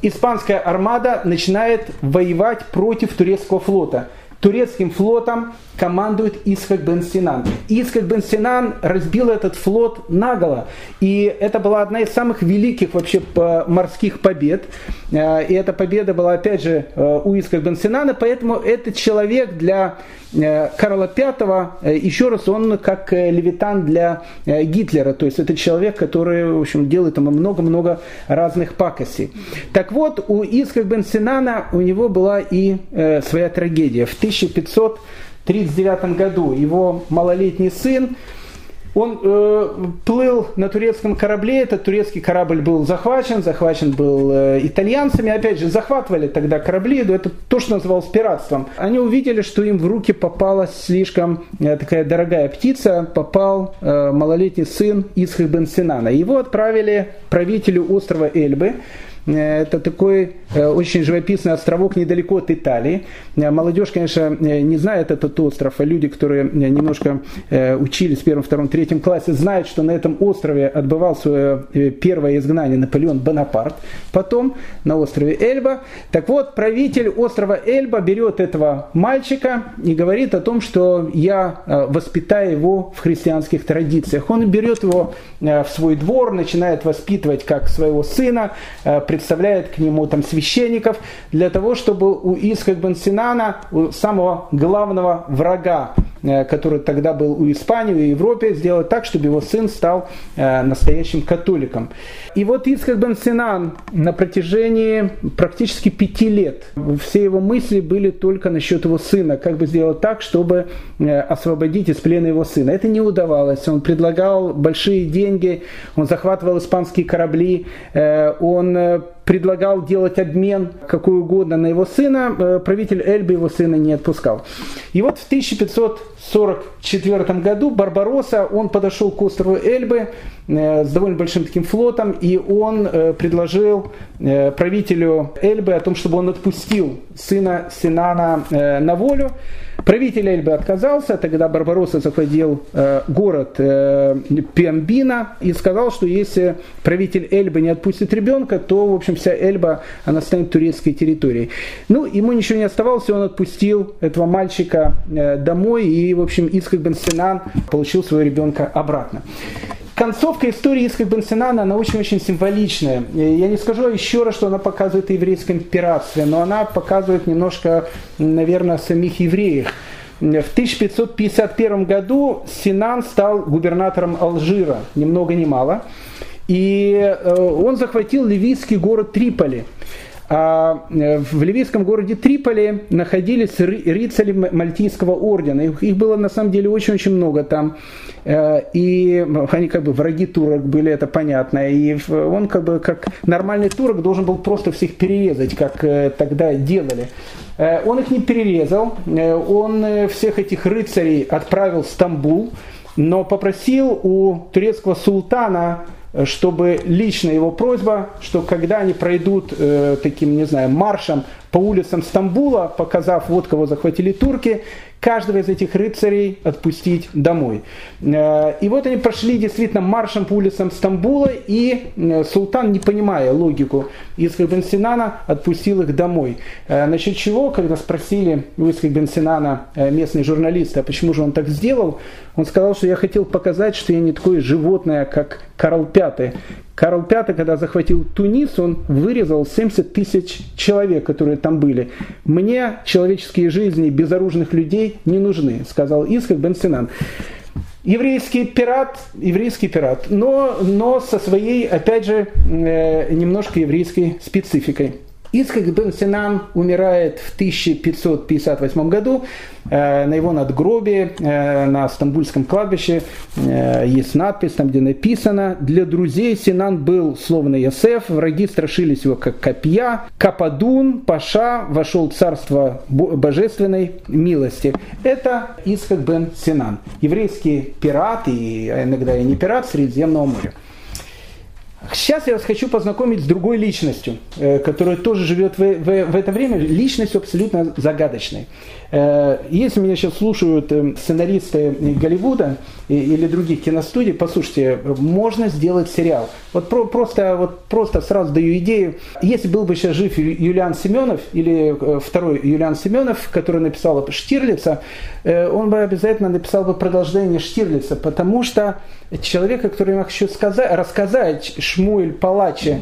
Испанская армада начинает воевать против турецкого флота турецким флотом командует Исхак бен Синан. Исхак бен Синан разбил этот флот наголо. И это была одна из самых великих вообще морских побед. Э, и эта победа была, опять же, э, у Исхак бен Синана. Поэтому этот человек для э, Карла V, еще раз, он как левитан для Гитлера. То есть это человек, который, в общем, делает ему много-много разных пакостей. Так вот, у Исхак бен Синана у него была и своя трагедия. В 1500 1939 году. Его малолетний сын, он э, плыл на турецком корабле, этот турецкий корабль был захвачен, захвачен был э, итальянцами, опять же, захватывали тогда корабли, это то, что называлось пиратством. Они увидели, что им в руки попала слишком э, такая дорогая птица, попал э, малолетний сын Исхак бен Синана. Его отправили правителю острова Эльбы, это такой э, очень живописный островок недалеко от Италии. Э, молодежь, конечно, не знает этот остров, а люди, которые немножко учились в первом, втором, третьем классе, знают, что на этом острове отбывал свое первое изгнание Наполеон Бонапарт. Потом на острове Эльба. Так вот, правитель острова Эльба берет этого мальчика и говорит о том, что я воспитаю его в христианских традициях. Он берет его в свой двор, начинает воспитывать как своего сына, представляет к нему там священников, для того, чтобы у Исхак бен Синана, у самого главного врага который тогда был у Испании, в Европе, сделать так, чтобы его сын стал настоящим католиком. И вот Ицхак бен Синан на протяжении практически пяти лет, все его мысли были только насчет его сына, как бы сделать так, чтобы освободить из плена его сына. Это не удавалось. Он предлагал большие деньги, он захватывал испанские корабли, он предлагал делать обмен какой угодно на его сына, э, правитель Эльбы его сына не отпускал. И вот в 1544 году Барбаросса, он подошел к острову Эльбы э, с довольно большим таким флотом, и он э, предложил правителю Эльбы о том, чтобы он отпустил сына Синана на волю. Правитель Эльбы отказался, тогда Барбаросса захватил э, город э, Пиамбина и сказал, что если правитель Эльбы не отпустит ребенка, то, в общем, вся Эльба, она станет турецкой территорией. Ну, ему ничего не оставалось, он отпустил этого мальчика э, домой, и, в общем, Ицхак бен Синан получил своего ребенка обратно концовка истории Ицхак бен Синана, она очень-очень символичная. Я не скажу еще раз, что она показывает о еврейском пиратстве, но она показывает немножко, наверное, самих евреев. В 1551 году Синан стал губернатором Алжира, ни много ни мало. И э, он захватил ливийский город Триполи. А э, в ливийском городе Триполи находились рыцари Мальтийского ордена. Их было на самом деле очень-очень много там. Э, и они как бы враги турок были, это понятно. И он как бы как нормальный турок должен был просто всех перерезать, как э, тогда делали. Он их не перерезал, он всех этих рыцарей отправил в Стамбул, но попросил у турецкого султана чтобы лично его просьба, что когда они пройдут э, таким, не знаю, маршем по улицам Стамбула, показав, вот кого захватили турки, каждого из этих рыцарей отпустить домой. Э, и вот они прошли действительно маршем по улицам Стамбула, и э, султан, не понимая логику Исхак бен Синана, отпустил их домой. Э, насчет чего, когда спросили у Исхак бен Синана местные журналисты, а почему же он так сделал, он сказал, что я хотел показать, что я не такое животное, как Карл V, Карл V, когда захватил Тунис, он вырезал 70 тысяч человек, которые там были. Мне человеческие жизни безоружных людей не нужны, сказал Исхак бен Синан. Еврейский пират, еврейский пират, но, но со своей, опять же, э, немножко еврейской спецификой. Ицхак бен Синан умирает в 1558 году. Э, на его надгробии э, на Стамбульском кладбище э, есть надпись, там где написано «Для друзей Синан был словно Ясеф, враги страшились его как копья, Кападун, Паша, вошел в царство божественной милости». Это Ицхак бен Синан, еврейский пират, и иногда и не пират Средиземного моря. Сейчас я вас хочу познакомить с другой личностью, э, которая тоже живет в, в, в это время, личностью абсолютно загадочной. Э, если меня сейчас слушают э, сценаристы Голливуда или других киностудий, послушайте, можно сделать сериал. Вот про, просто, вот просто сразу даю идею. Если был бы сейчас жив Юлиан Семенов или второй Юлиан Семенов, который написал Штирлица, он бы обязательно написал бы продолжение Штирлица, потому что человека, который я хочу сказать, рассказать, Шмуэль Палачи, э,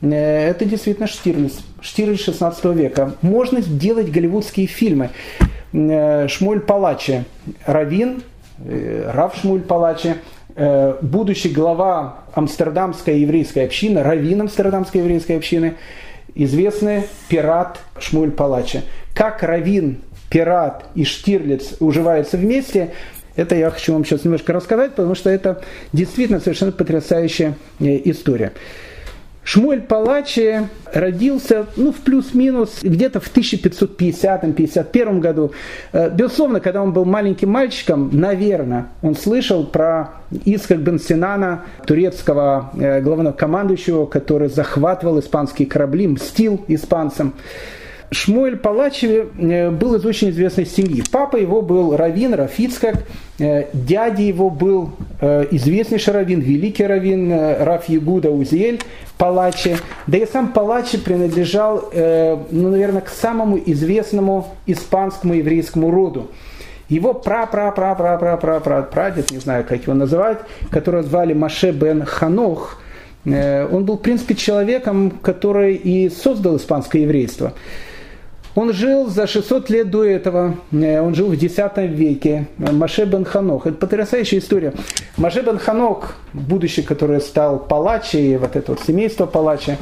это действительно Штирлиц, Штирлиц 16 века. Можно сделать голливудские фильмы. Э, Шмуэль Палачи, Равин, э, Рав Шмуэль Палачи, будущий глава Амстердамской еврейской общины, Равин Амстердамской еврейской общины, известный пират Шмуэль Палачи. Как Равин, пират и Штирлиц уживаются вместе, это я хочу вам сейчас немножко рассказать, потому что это действительно совершенно потрясающая э, история. Шмуэль Палачи родился, ну, в плюс-минус, где-то в 1550-51 году. Э, безусловно, когда он был маленьким мальчиком, наверное, он слышал про Исхак бен Синана, турецкого э, главнокомандующего, который захватывал испанские корабли, мстил испанцам. Шмуэль Палачев э, был из очень известной семьи. Папа его был Равин, Рафицкак, э, дядя его был э, известнейший Равин, великий Равин Раф Ягуда Узель Палачи. Да и сам Палачи принадлежал, ну, наверное, к самому известному испанскому еврейскому роду. Его пра-пра-пра-пра-пра-пра-прадед, не знаю, как его называть, которого звали Маше бен Ханох – он был, в принципе, человеком, который и создал испанское еврейство. Он жил за 600 лет до этого, он жил в X веке, Маше бен Ханох. Это потрясающая история. Маше бен Ханок, будущий, который стал палачей, вот это вот семейство палача,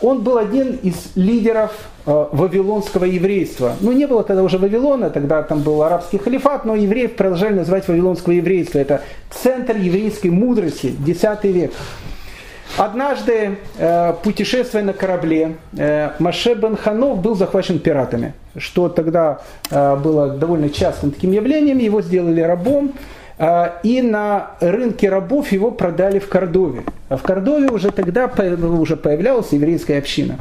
он был один из лидеров вавилонского еврейства. Ну, не было тогда уже Вавилона, тогда там был арабский халифат, но евреев продолжали называть вавилонского еврейства. Это центр еврейской мудрости, X век. Однажды, э, путешествуя на корабле, э, Маше бен Ханов был захвачен пиратами, что тогда э, было довольно частым таким явлением. Его сделали рабом, и на рынке рабов его продали в Кордове. А в Кордове уже тогда уже появлялась еврейская община.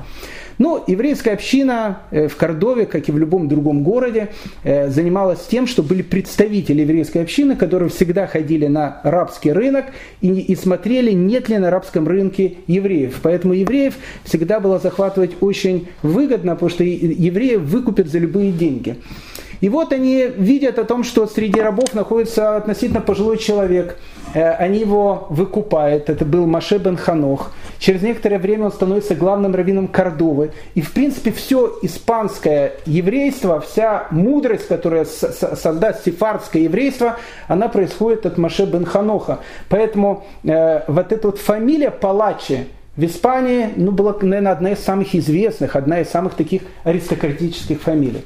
Но еврейская община э, в Кордове, как и в любом другом городе, э, занималась тем, что были представители еврейской общины, которые всегда ходили на рабский рынок и, и смотрели, нет ли на арабском рынке евреев. Поэтому евреев всегда было захватывать очень выгодно, потому что евреев выкупят за любые деньги. И вот они видят о том, что среди рабов находится относительно пожилой человек. Э, они его выкупают. Это был Маше бен Ханох. Через некоторое время он становится главным раввином Кордовы. И в принципе все испанское еврейство, вся мудрость, которая создаст сефардское еврейство, она происходит от Маше бен Ханоха. Поэтому э, вот эта вот фамилия Палачи, в Испании ну, была, наверное, одна из самых известных, одна из самых таких аристократических фамилий.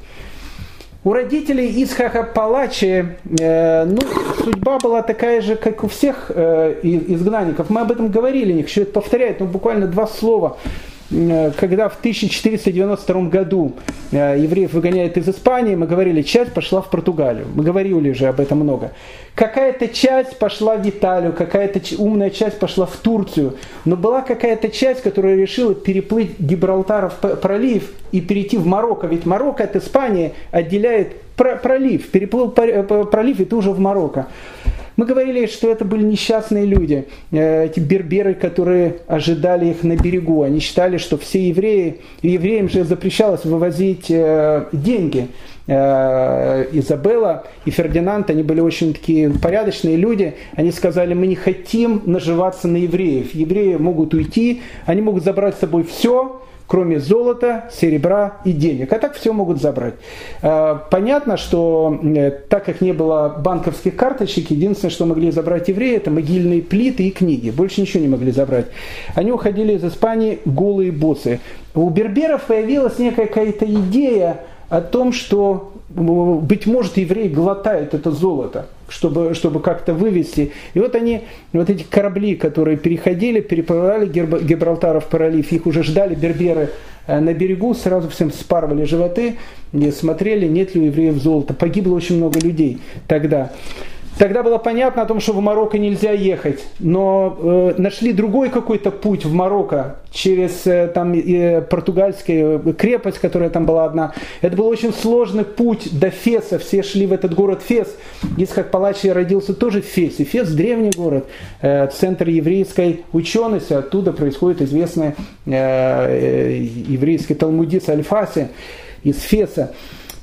У родителей Исхаха Палачи э, ну, судьба была такая же, как у всех э, изгнанников. Мы об этом говорили, не хочу это повторять, но буквально два слова. Э, когда в 1492 году э, евреев выгоняют из Испании, мы говорили, часть пошла в Португалию. Мы говорили уже об этом много. Какая-то часть пошла в Италию, какая-то умная часть пошла в Турцию. Но была какая-то часть, которая решила переплыть Гибралтаров пролив и перейти в Марокко. Ведь Марокко от Испании отделяет пролив. Переплыл пролив, и ты уже в Марокко. Мы говорили, что это были несчастные люди, э, эти берберы, которые ожидали их на берегу. Они считали, что все евреи, евреям же запрещалось вывозить э, деньги. Э, Изабелла и Фердинанд, они были очень такие порядочные люди. Они сказали, мы не хотим наживаться на евреев. Евреи могут уйти, они могут забрать с собой все, кроме золота, серебра и денег. А так все могут забрать. А, понятно, что э, так как не было банковских карточек, единственное, что могли забрать евреи, это могильные плиты и книги. Больше ничего не могли забрать. Они уходили из Испании голые боссы. У берберов появилась некая какая-то идея о том, что, быть может, евреи глотают это золото чтобы, чтобы как-то вывести. И вот они, вот эти корабли, которые переходили, переплывали Гибралтаров пролив, их уже ждали берберы э, на берегу, сразу всем спарывали животы, смотрели, нет ли у евреев золота. Погибло очень много людей тогда. Тогда было понятно о том, что в Марокко нельзя ехать, но э, нашли другой какой-то путь в Марокко через э, там э, португальскую крепость, которая там была одна. Это был очень сложный путь до Феса. Все шли в этот город Фес. Исхак Палачи родился тоже в Фесе. Фес древний город, э, центр еврейской учености. Оттуда происходит известный э, э, еврейский талмудист Альфаси из Феса.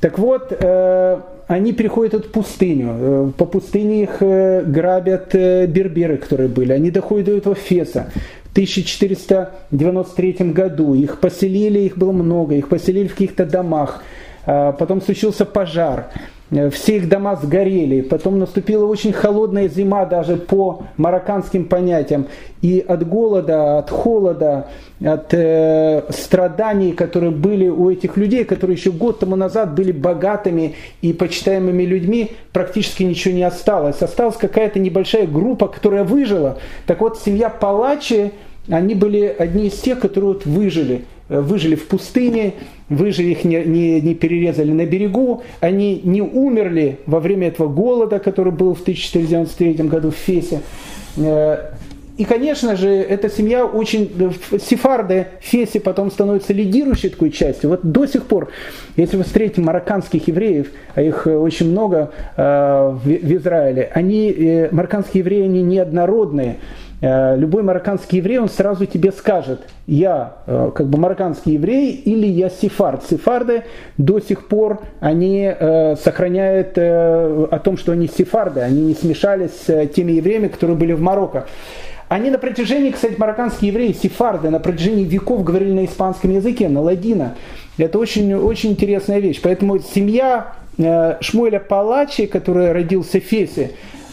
Так вот, э, они переходят эту пустыню. Э, по пустыне их э, грабят э, берберы, которые были. Они доходят до этого Феса. В 1493 году их поселили, их было много, их поселили в каких-то домах. А потом случился пожар. Э, все их дома сгорели, потом наступила очень холодная зима даже по марокканским понятиям. И от голода, от холода, от э, страданий, которые были у этих людей, которые еще год тому назад были богатыми и почитаемыми людьми, практически ничего не осталось. Осталась какая-то небольшая группа, которая выжила. Так вот, семья Палачи, они были одни из тех, которые вот выжили – выжили в пустыне, выжили их не, не, не перерезали на берегу, они не умерли во время этого голода, который был в 1493 году в Фесе. Э, и, конечно же, эта семья очень... Э, сефарды Феси потом становится лидирующей такой частью. Вот до сих пор, если вы встретите марокканских евреев, а их очень много э, в, в Израиле, они, э, марокканские евреи, они неоднородные. Э, любой марокканский еврей, он сразу тебе скажет, я э, как бы марокканский еврей или я сефард. Сефарды до сих пор, они э, сохраняют о том, что они сефарды, они не смешались с теми евреями, которые были в Марокко. Они на протяжении, кстати, марокканские евреи, сефарды, на протяжении веков говорили на испанском языке, на ладино. Это очень, очень интересная вещь. Поэтому семья Шмуэля Палачи, который родился в Фесе,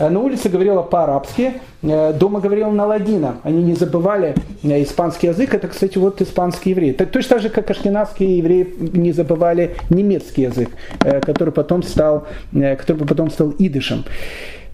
на улице говорила по-арабски, э, дома говорила на ладино. Они не забывали испанский язык. Это, кстати, вот испанский еврей. Точно так же, как ашкенадские евреи не забывали немецкий язык, который потом стал, который потом стал идышем.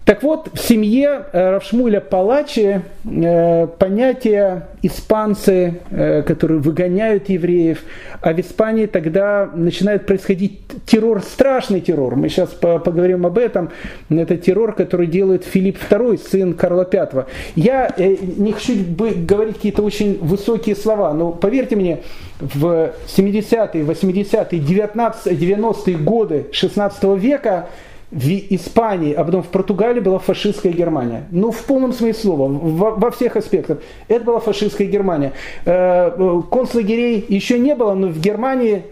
Так вот, в семье э, Равшмуля Палачи э, понятие испанцы, э, которые выгоняют евреев, а в Испании тогда начинает происходить террор, страшный террор. Мы сейчас поговорим об этом. Это террор, который делает Филипп II, сын Карла V. Я не хочу говорить какие-то очень высокие слова, но поверьте мне, в 70-е, 80-е, 90-е годы 16 века в Испании, а потом в Португалии была фашистская Германия. Ну, в полном смысле слова, во, во всех аспектах. Это была фашистская Германия. Э, э концлагерей еще не было, но в Германии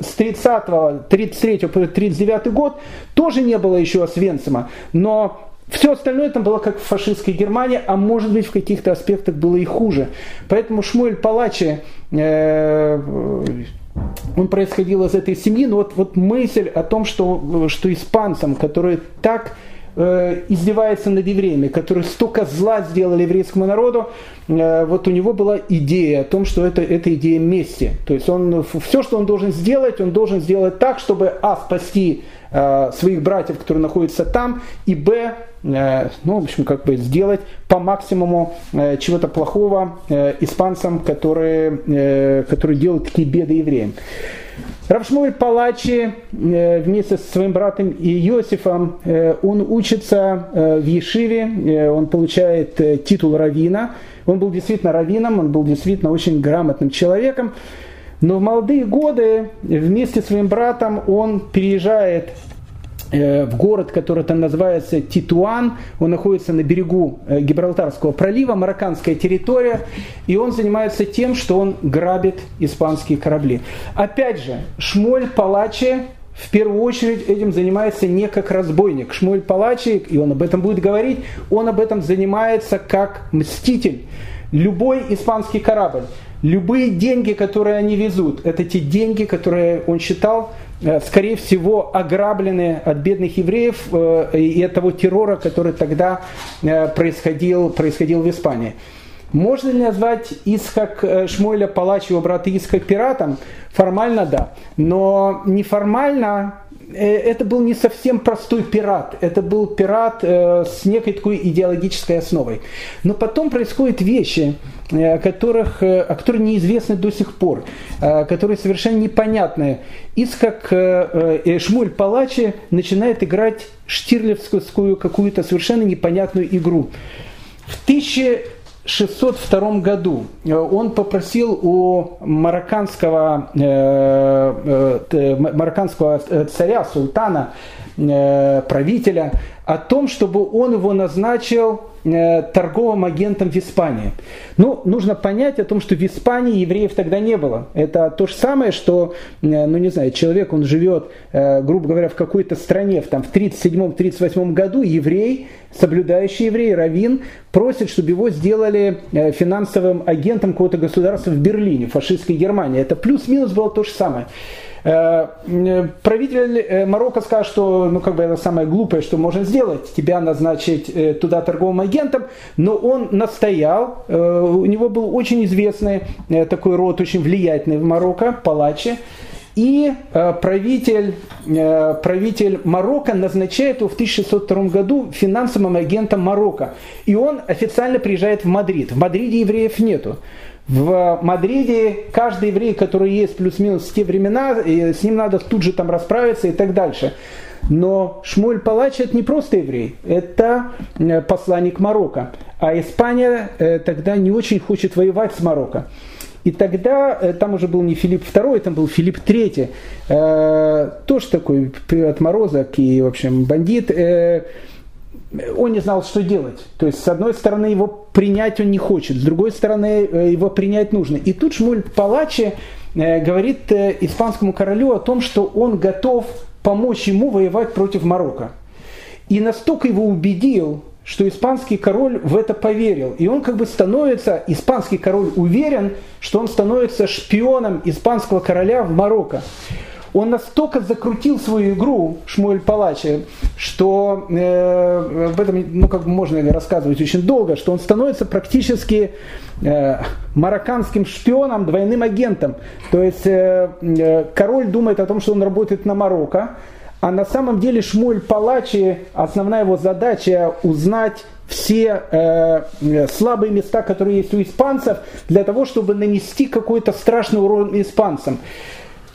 с 30 33 по 39 год тоже не было еще Освенцима. Но все остальное там было как в фашистской Германии, а может быть в каких-то аспектах было и хуже. Поэтому Шмуэль Палачи э, он происходил из этой семьи, но вот, вот мысль о том, что, что испанцам, которые так э, издеваются над евреями, которые столько зла сделали еврейскому народу, э, вот у него была идея о том, что это, это идея мести. То есть он, все, что он должен сделать, он должен сделать так, чтобы а, спасти э, своих братьев, которые находятся там, и б, ну, в общем, как бы сделать по максимуму э, чего-то плохого э, испанцам, которые, которые делают такие беды евреям. Равшмуль Палачи вместе со своим братом Иосифом, он учится в Ешиве, он получает титул равина. Он был действительно раввином, он был действительно очень грамотным человеком. Но в молодые годы вместе с своим братом он переезжает Э, в город, который там называется Титуан. Он находится на берегу э, Гибралтарского пролива, марокканская территория. И он занимается тем, что он грабит испанские корабли. Опять же, Шмоль Палачи в первую очередь этим занимается не как разбойник. Шмоль Палачи, и он об этом будет говорить, он об этом занимается как мститель. Любой испанский корабль, любые деньги, которые они везут, это те деньги, которые он считал Э, скорее всего, ограблены от бедных евреев э, и от того террора, который тогда э, происходил, происходил в Испании. Можно ли назвать Исхак Шмойля Палач, его брата Исхак пиратом? Формально да. Но неформально это был не совсем простой пират. Это был пират с некой такой идеологической основой. Но потом происходят вещи, Э, которых, э, о которых неизвестны до сих пор, э, которые совершенно непонятны. Искак Шмуль Палачи начинает играть штирлевскую какую-то совершенно непонятную игру. В 1602 году он попросил у марокканского, марокканского царя, султана, правителя, о том, чтобы он его назначил Э, торговым агентом в Испании. Ну, нужно понять о том, что в Испании евреев тогда не было. Это то же самое, что, э, ну не знаю, человек, он живет, э, грубо говоря, в какой-то стране, в, там, в 37-38 году, еврей, соблюдающий еврей, равин, просит, чтобы его сделали финансовым агентом какого-то государства в Берлине, фашистской Германии. Это плюс-минус было то же самое. Э, правитель э, Марокко сказал, что ну, как бы это самое глупое, что можно сделать, тебя назначить э, туда торговым агентом, но он настоял, у него был очень известный такой род, очень влиятельный в Марокко, палачи, и правитель, правитель Марокко назначает его в 1602 году финансовым агентом Марокко. И он официально приезжает в Мадрид. В Мадриде евреев нету. В Мадриде каждый еврей, который есть плюс-минус в те времена, с ним надо тут же там расправиться и так дальше. Но Шмуль Палач это не просто еврей, это э, посланник Марокко. А Испания э, тогда не очень хочет воевать с Марокко. И тогда э, там уже был не Филипп II, там был Филипп III, тоже такой отморозок и, в общем, бандит он не знал, что делать. То есть, с одной стороны, его принять он не хочет, с другой стороны, э, его принять нужно. И тут Шмуль Палачи э, говорит э, испанскому королю о том, что он готов помочь ему воевать против Марокко. И настолько его убедил что испанский король в это поверил. И он как бы становится, испанский король уверен, что он становится шпионом испанского короля в Марокко. Он настолько закрутил свою игру, Шмуэль Палачи, что э, об этом ну, как можно рассказывать очень долго, что он становится практически э, марокканским шпионом, двойным агентом. То есть э, э, король думает о том, что он работает на Марокко, а на самом деле Шмуль Палачи, основная его задача узнать все э, слабые места, которые есть у испанцев, для того, чтобы нанести какой-то страшный урон испанцам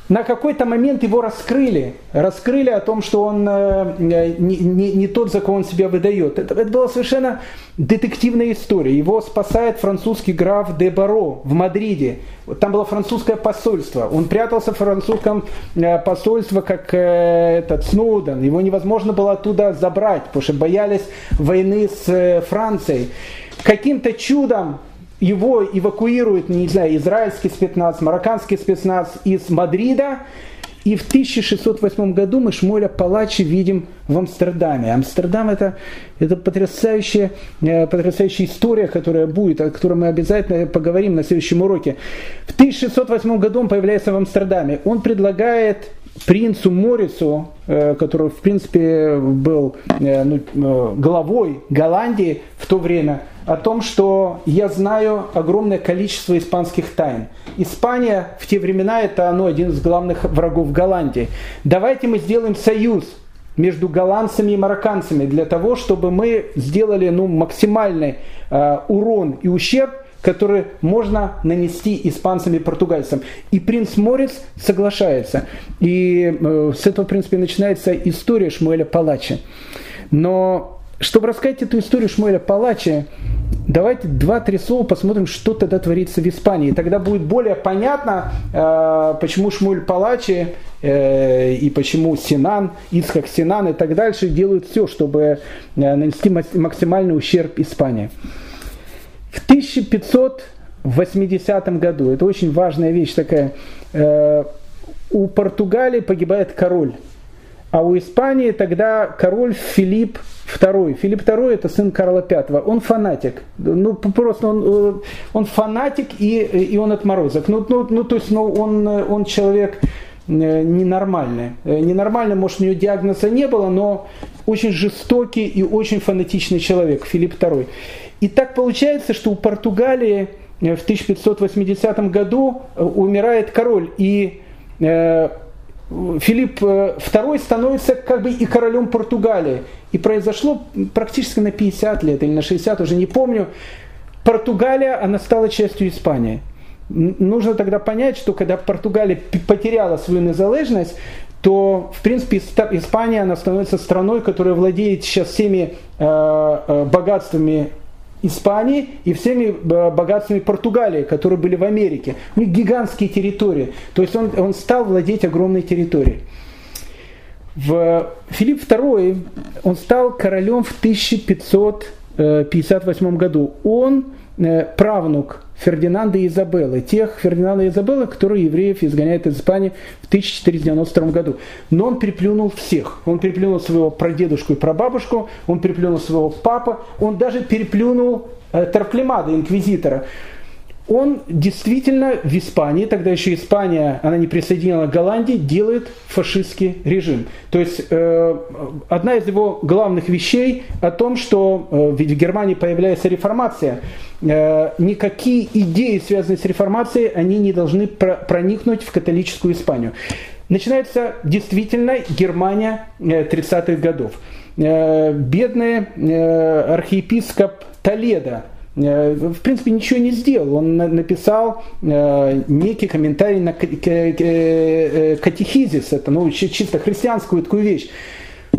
на какой-то момент его раскрыли. Раскрыли о том, что он э, не, не, не тот, за кого он себя выдает. Это, это была совершенно детективная история. Его спасает французский граф де Баро в Мадриде. Там было французское посольство. Он прятался в французском э, посольстве, как э, этот Сноуден. Его невозможно было оттуда забрать, потому что боялись войны с Францией. Каким-то чудом его эвакуирует, не знаю, израильский спецназ, марокканский спецназ из Мадрида, и в 1608 году мы Шмуэля Палачи видим в Амстердаме. Амстердам это, это потрясающая, э, потрясающая история, которая будет, о которой мы обязательно поговорим на следующем уроке. В 1608 году он появляется в Амстердаме. Он предлагает принцу Морису, э, который в принципе был э, ну, главой Голландии в то время, о том, что я знаю огромное количество испанских тайн. Испания в те времена это ну, один из главных врагов Голландии. Давайте мы сделаем союз между голландцами и марокканцами для того, чтобы мы сделали ну, максимальный э, урон и ущерб, который можно нанести испанцам и португальцам. И принц Морец соглашается. И э, с этого, в принципе, начинается история Шмуэля Палача. Но чтобы рассказать эту историю Шмуэля Палача, давайте два-три слова посмотрим, что тогда творится в Испании. Тогда будет более понятно, э, почему Шмуэль Палачи э, и почему Синан, Исхак Синан и так дальше делают все, чтобы нанести максимальный ущерб Испании. В 1580 году, это очень важная вещь такая, у Португалии погибает король. А у Испании тогда король Филипп II. Филипп II это сын Карла V. Он фанатик. Ну, просто он, э, он фанатик и, и он отморозок. Ну, ну, ну то есть ну, он, он человек э, ненормальный. Э, ненормальный, может, у него диагноза не было, но очень жестокий и очень фанатичный человек, Филипп II. И так получается, что у Португалии в 1580 году умирает король, и Филипп II э, становится как бы и королем Португалии. И произошло практически на 50 лет или на 60, уже не помню. Португалия, она стала частью Испании. Нужно тогда понять, что когда Португалия потеряла свою незалежность, то, в принципе, Испания, она становится страной, которая владеет сейчас всеми э, э, богатствами Испании и всеми э, богатствами Португалии, которые были в Америке. У них гигантские территории. То есть он, он стал владеть огромной территорией. В Филипп II он стал королем в 1558 году. Он э, правнук Фердинанда и Изабеллы, тех Фердинанда и Изабеллы, которые евреев изгоняют из Испании в 1492 году. Но он переплюнул всех. Он переплюнул своего прадедушку и прабабушку, он переплюнул своего папа, он даже переплюнул э, Тарклимада, инквизитора он действительно в Испании, тогда еще Испания, она не присоединила к Голландии, делает фашистский режим. То есть э, одна из его главных вещей о том, что э, ведь в Германии появляется реформация, э, никакие идеи, связанные с реформацией, они не должны про- проникнуть в католическую Испанию. Начинается действительно Германия э, 30-х годов. Э, бедный э, архиепископ Толедо, Э, в принципе, ничего не сделал. Он написал э, некий комментарий на э, катехизис, это ну, чисто христианскую такую вещь.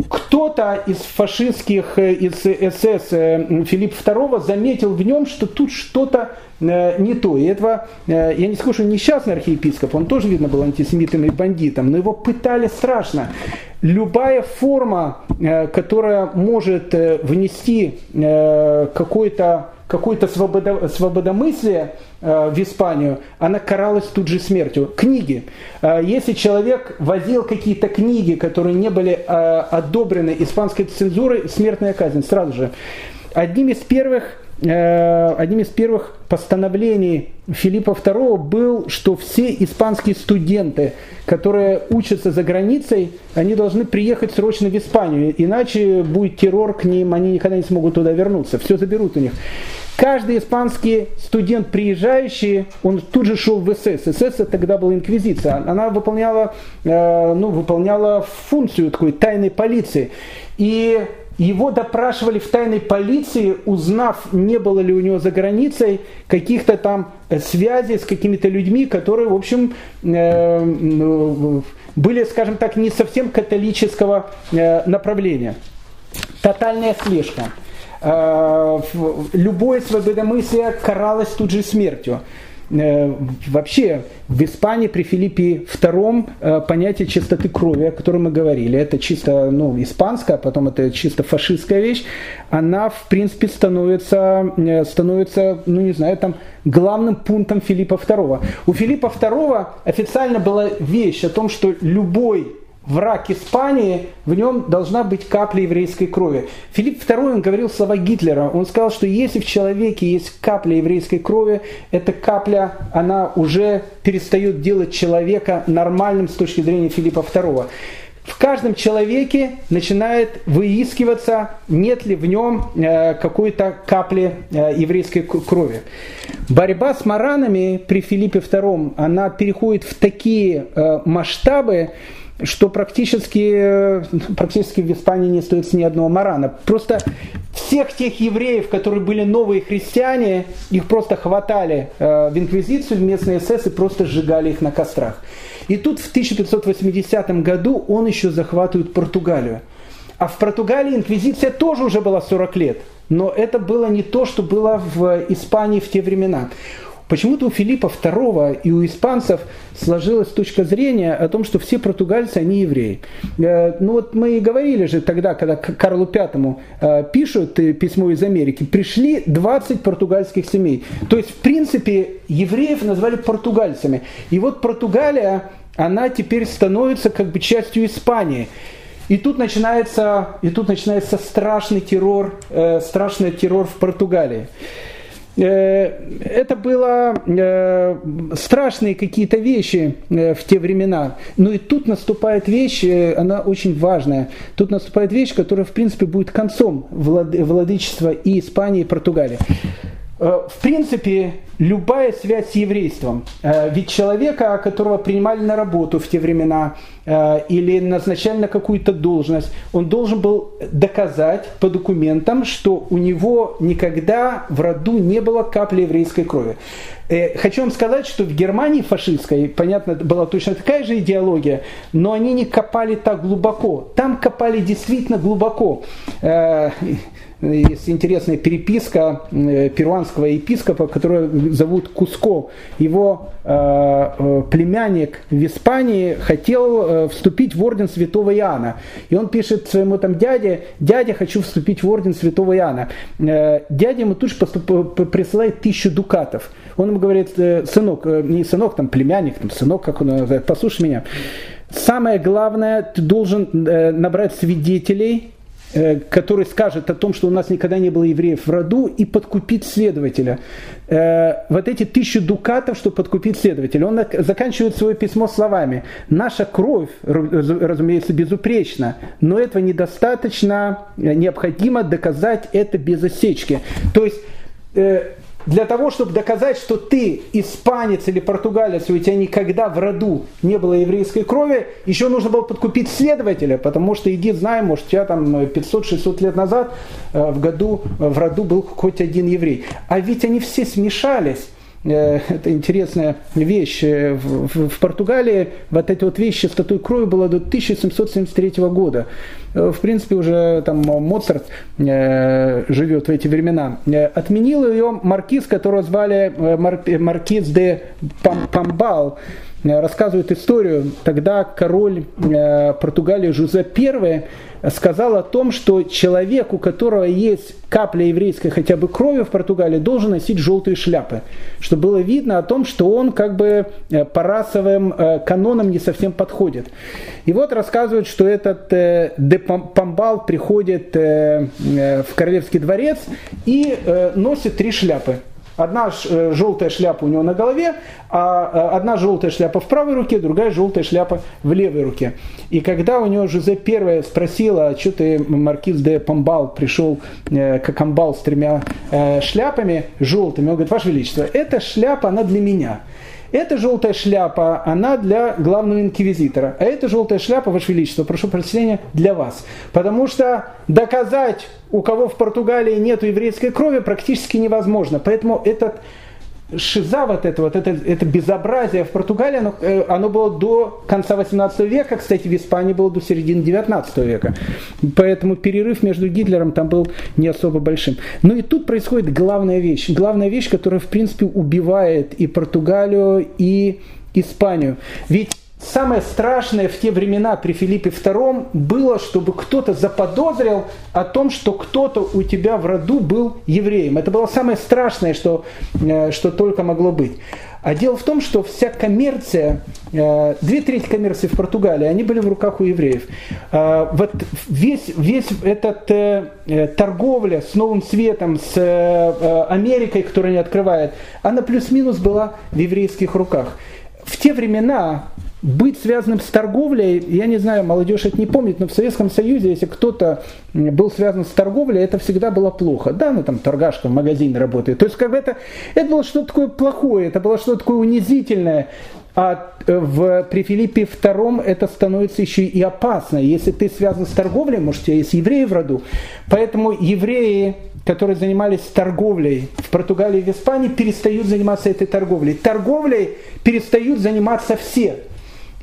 Кто-то из фашистских, из СС Филипп II заметил в нем, что тут что-то не то. И этого, я не скажу, что несчастный архиепископ, он тоже, видно, был антисемитом и бандитом, но его пытали страшно. Любая форма, которая может внести какой-то какое-то свободо, свободомыслие э, в Испанию, она каралась тут же смертью. Книги. Э, если человек возил какие-то книги, которые не были э, одобрены испанской цензурой, смертная казнь сразу же. одним из первых одним из первых постановлений Филиппа II был, что все испанские студенты, которые учатся за границей, они должны приехать срочно в Испанию, иначе будет террор к ним, они никогда не смогут туда вернуться, все заберут у них. Каждый испанский студент, приезжающий, он тут же шел в СС. СС тогда была инквизиция. Она выполняла, э, ну, выполняла функцию такой тайной полиции. И его допрашивали в тайной полиции, узнав, не было ли у него за границей каких-то там э, связей с какими-то людьми, которые, в общем, э, были, скажем так, не совсем католического э, направления. Тотальная слежка. Любое свободомыслие каралось тут же смертью. Э, вообще в Испании при Филиппе II э, понятие чистоты крови, о котором мы говорили, это чисто ну, испанская, а потом это чисто фашистская вещь, она в принципе становится, э, становится ну не знаю, там главным пунктом Филиппа II. У Филиппа II официально была вещь о том, что любой враг Испании, в нем должна быть капля еврейской крови. Филипп II он говорил слова Гитлера. Он сказал, что если в человеке есть капля еврейской крови, эта капля, она уже перестает делать человека нормальным с точки зрения Филиппа II. В каждом человеке начинает выискиваться, нет ли в нем э, какой-то капли э, еврейской крови. Борьба с маранами при Филиппе II, она переходит в такие э, масштабы, что практически, практически в Испании не стоит ни одного марана. Просто всех тех евреев, которые были новые христиане, их просто хватали э, в инквизицию, в местные СС и просто сжигали их на кострах. И тут в 1580 году он еще захватывает Португалию. А в Португалии инквизиция тоже уже была 40 лет. Но это было не то, что было в Испании в те времена. Почему-то у Филиппа II и у испанцев сложилась точка зрения о том, что все португальцы, они евреи. Э, ну вот мы и говорили же тогда, когда Карлу V э, пишут письмо из Америки, пришли 20 португальских семей. То есть, в принципе, евреев назвали португальцами. И вот Португалия, она теперь становится как бы частью Испании. И тут начинается, и тут начинается страшный террор, э, страшный террор в Португалии. Э, это было э, страшные какие-то вещи э, в те времена. Но и тут наступает вещь, она очень важная. Тут наступает вещь, которая, в принципе, будет концом владычества и Испании, и Португалии. В принципе, любая связь с еврейством. Ведь человека, которого принимали на работу в те времена, Э, или назначали на какую-то должность, он должен был доказать по документам, что у него никогда в роду не было капли еврейской крови. Э, хочу вам сказать, что в Германии фашистской, понятно, была точно такая же идеология, но они не копали так глубоко. Там копали действительно глубоко. Э, есть интересная переписка перуанского епископа, которого зовут Куско. Его племянник в Испании хотел Э, вступить в орден святого Иоанна. И он пишет своему там дяде, дядя, хочу вступить в орден святого Иоанна. Э, дядя ему тут же присылает тысячу дукатов. Он ему говорит, э, сынок, не сынок, там племянник, там сынок, как он называет, послушай меня. Самое главное, ты должен набрать свидетелей, Э, который скажет о том, что у нас никогда не было евреев в роду, и подкупить следователя. Э, вот эти тысячи дукатов, чтобы подкупить следователя. Он заканчивает свое письмо словами. Наша кровь, разумеется, безупречна, но этого недостаточно, необходимо доказать это без осечки. То есть э, для того, чтобы доказать, что ты испанец или португалец, у тебя никогда в роду не было еврейской крови, еще нужно было подкупить следователя, потому что иди, знай, может, у тебя там 500-600 лет назад э, в году в роду был хоть один еврей. А ведь они все смешались. Э, это интересная вещь. Э, в, в, Португалии вот эти вот вещи с чистотой крови было до 1773 года. Э, в принципе, уже там Моцарт живет в эти времена. Отменил ее маркиз, которого звали маркиз де Пам, Памбал рассказывает историю. Тогда король Португалии Жузеп I сказал о том, что человек, у которого есть капля еврейской хотя бы крови в Португалии, должен носить желтые шляпы, чтобы было видно о том, что он как бы э, по расовым э, канонам не совсем подходит. И вот рассказывают, что этот э, де Памбал приходит в Королевский дворец и носит три шляпы. Одна э, желтая шляпа у него на голове, а э, одна желтая шляпа в правой руке, другая желтая шляпа в левой руке. И когда у него Жозе первая спросила, а что ты, маркиз де Помбал, пришел э, как амбал с тремя шляпами желтыми, он говорит, Ваше Величество, эта шляпа, она для меня. Эта желтая шляпа, она для главного инквизитора. А эта желтая шляпа, Ваше Величество, прошу прощения, для вас. Потому что доказать, у кого в Португалии нет еврейской крови, практически невозможно. Поэтому этот шиза вот это, вот это, это безобразие в Португалии, оно, э, оно было до конца 18 века, кстати, в Испании было до середины 19 века. Поэтому перерыв между Гитлером там был не особо большим. Но и тут происходит главная вещь. Главная вещь, которая, в принципе, убивает и Португалию, и Испанию. Ведь Самое страшное в те времена при Филиппе II было, чтобы кто-то заподозрил о том, что кто-то у тебя в роду был евреем. Это было самое страшное, что, э, что только могло быть. А дело в том, что вся коммерция, э, две трети коммерции в Португалии, они были в руках у евреев. Э, вот весь, весь этот торговля с Новым Светом, с Америкой, которую они открывают, она плюс-минус была в еврейских руках. В те времена быть связанным с торговлей, я не знаю, молодежь это не помнит, но в Советском Союзе, если кто-то был связан с торговлей, это всегда было плохо. Да, ну там торгашка в магазине работает. То есть как бы это, это было что-то такое плохое, это было что-то такое унизительное. А э, в, при Филиппе II это становится еще и опасно. Если ты связан с торговлей, может, у тебя есть евреи в роду. Поэтому евреи, которые занимались торговлей в Португалии и в Испании, перестают заниматься этой торговлей. Торговлей перестают заниматься все.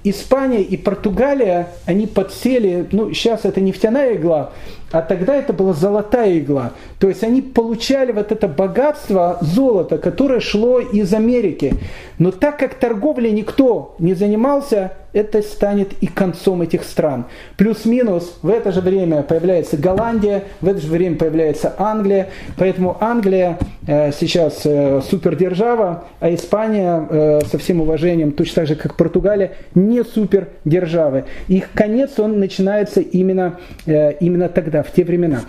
Испания и Португалия, они подсели, ну сейчас это нефтяная игла, а тогда это была золотая игла. То есть они получали вот это богатство золота, которое шло из Америки. Но так как торговлей никто не занимался, это станет и концом этих стран. Плюс-минус в это же время появляется Голландия, в это же время появляется Англия. Поэтому Англия э, сейчас э, супердержава, а Испания, э, со всем уважением, точно так же как Португалия, не супердержавы. Их конец, он начинается именно, э, именно тогда, в те времена.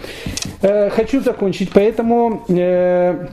Э, хочу закончить, поэтому... Э,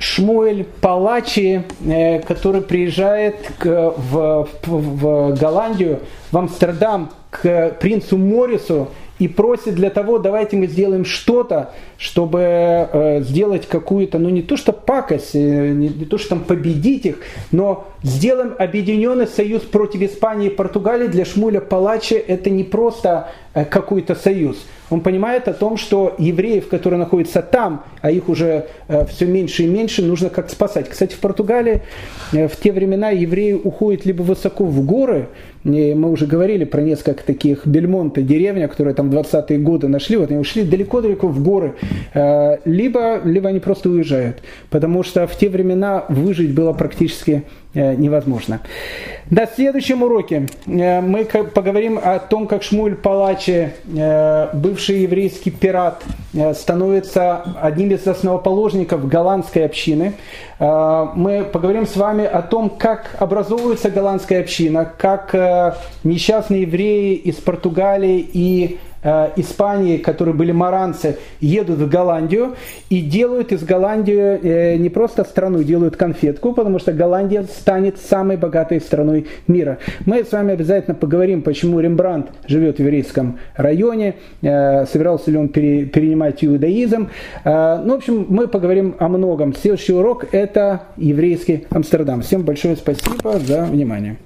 Шмуэль Палачи, э, который приезжает к, в, в Голландию, в Амстердам, к принцу Морису и просит для того, давайте мы сделаем что-то, чтобы э, сделать какую-то, ну не то что пакость, э, не, не то что там победить их, но сделаем объединенный союз против Испании и Португалии. Для Шмуля Палачи это не просто э, какой-то союз. Он понимает о том, что евреев, которые находятся там, а их уже все меньше и меньше, нужно как спасать. Кстати, в Португалии в те времена евреи уходят либо высоко в горы, мы уже говорили про несколько таких Бельмонта деревня, которые там 20-е годы нашли, вот они ушли далеко-далеко в горы, э, либо, либо они просто уезжают, потому что в те времена выжить было практически невозможно. На следующем уроке э, мы поговорим о том, как Шмуль Палачи, э, бывший еврейский пират, становится одним из основоположников голландской общины. Мы поговорим с вами о том, как образовывается голландская община, как несчастные евреи из Португалии и Э, Испании, которые были маранцы, едут в Голландию и делают из Голландии э, не просто страну, делают конфетку, потому что Голландия станет самой богатой страной мира. Мы с вами обязательно поговорим, почему Рембрандт живет в еврейском районе, э, собирался ли он перенимать иудаизм. Ну, в общем, мы поговорим о многом. Следующий урок – это еврейский Амстердам. Всем большое спасибо за внимание.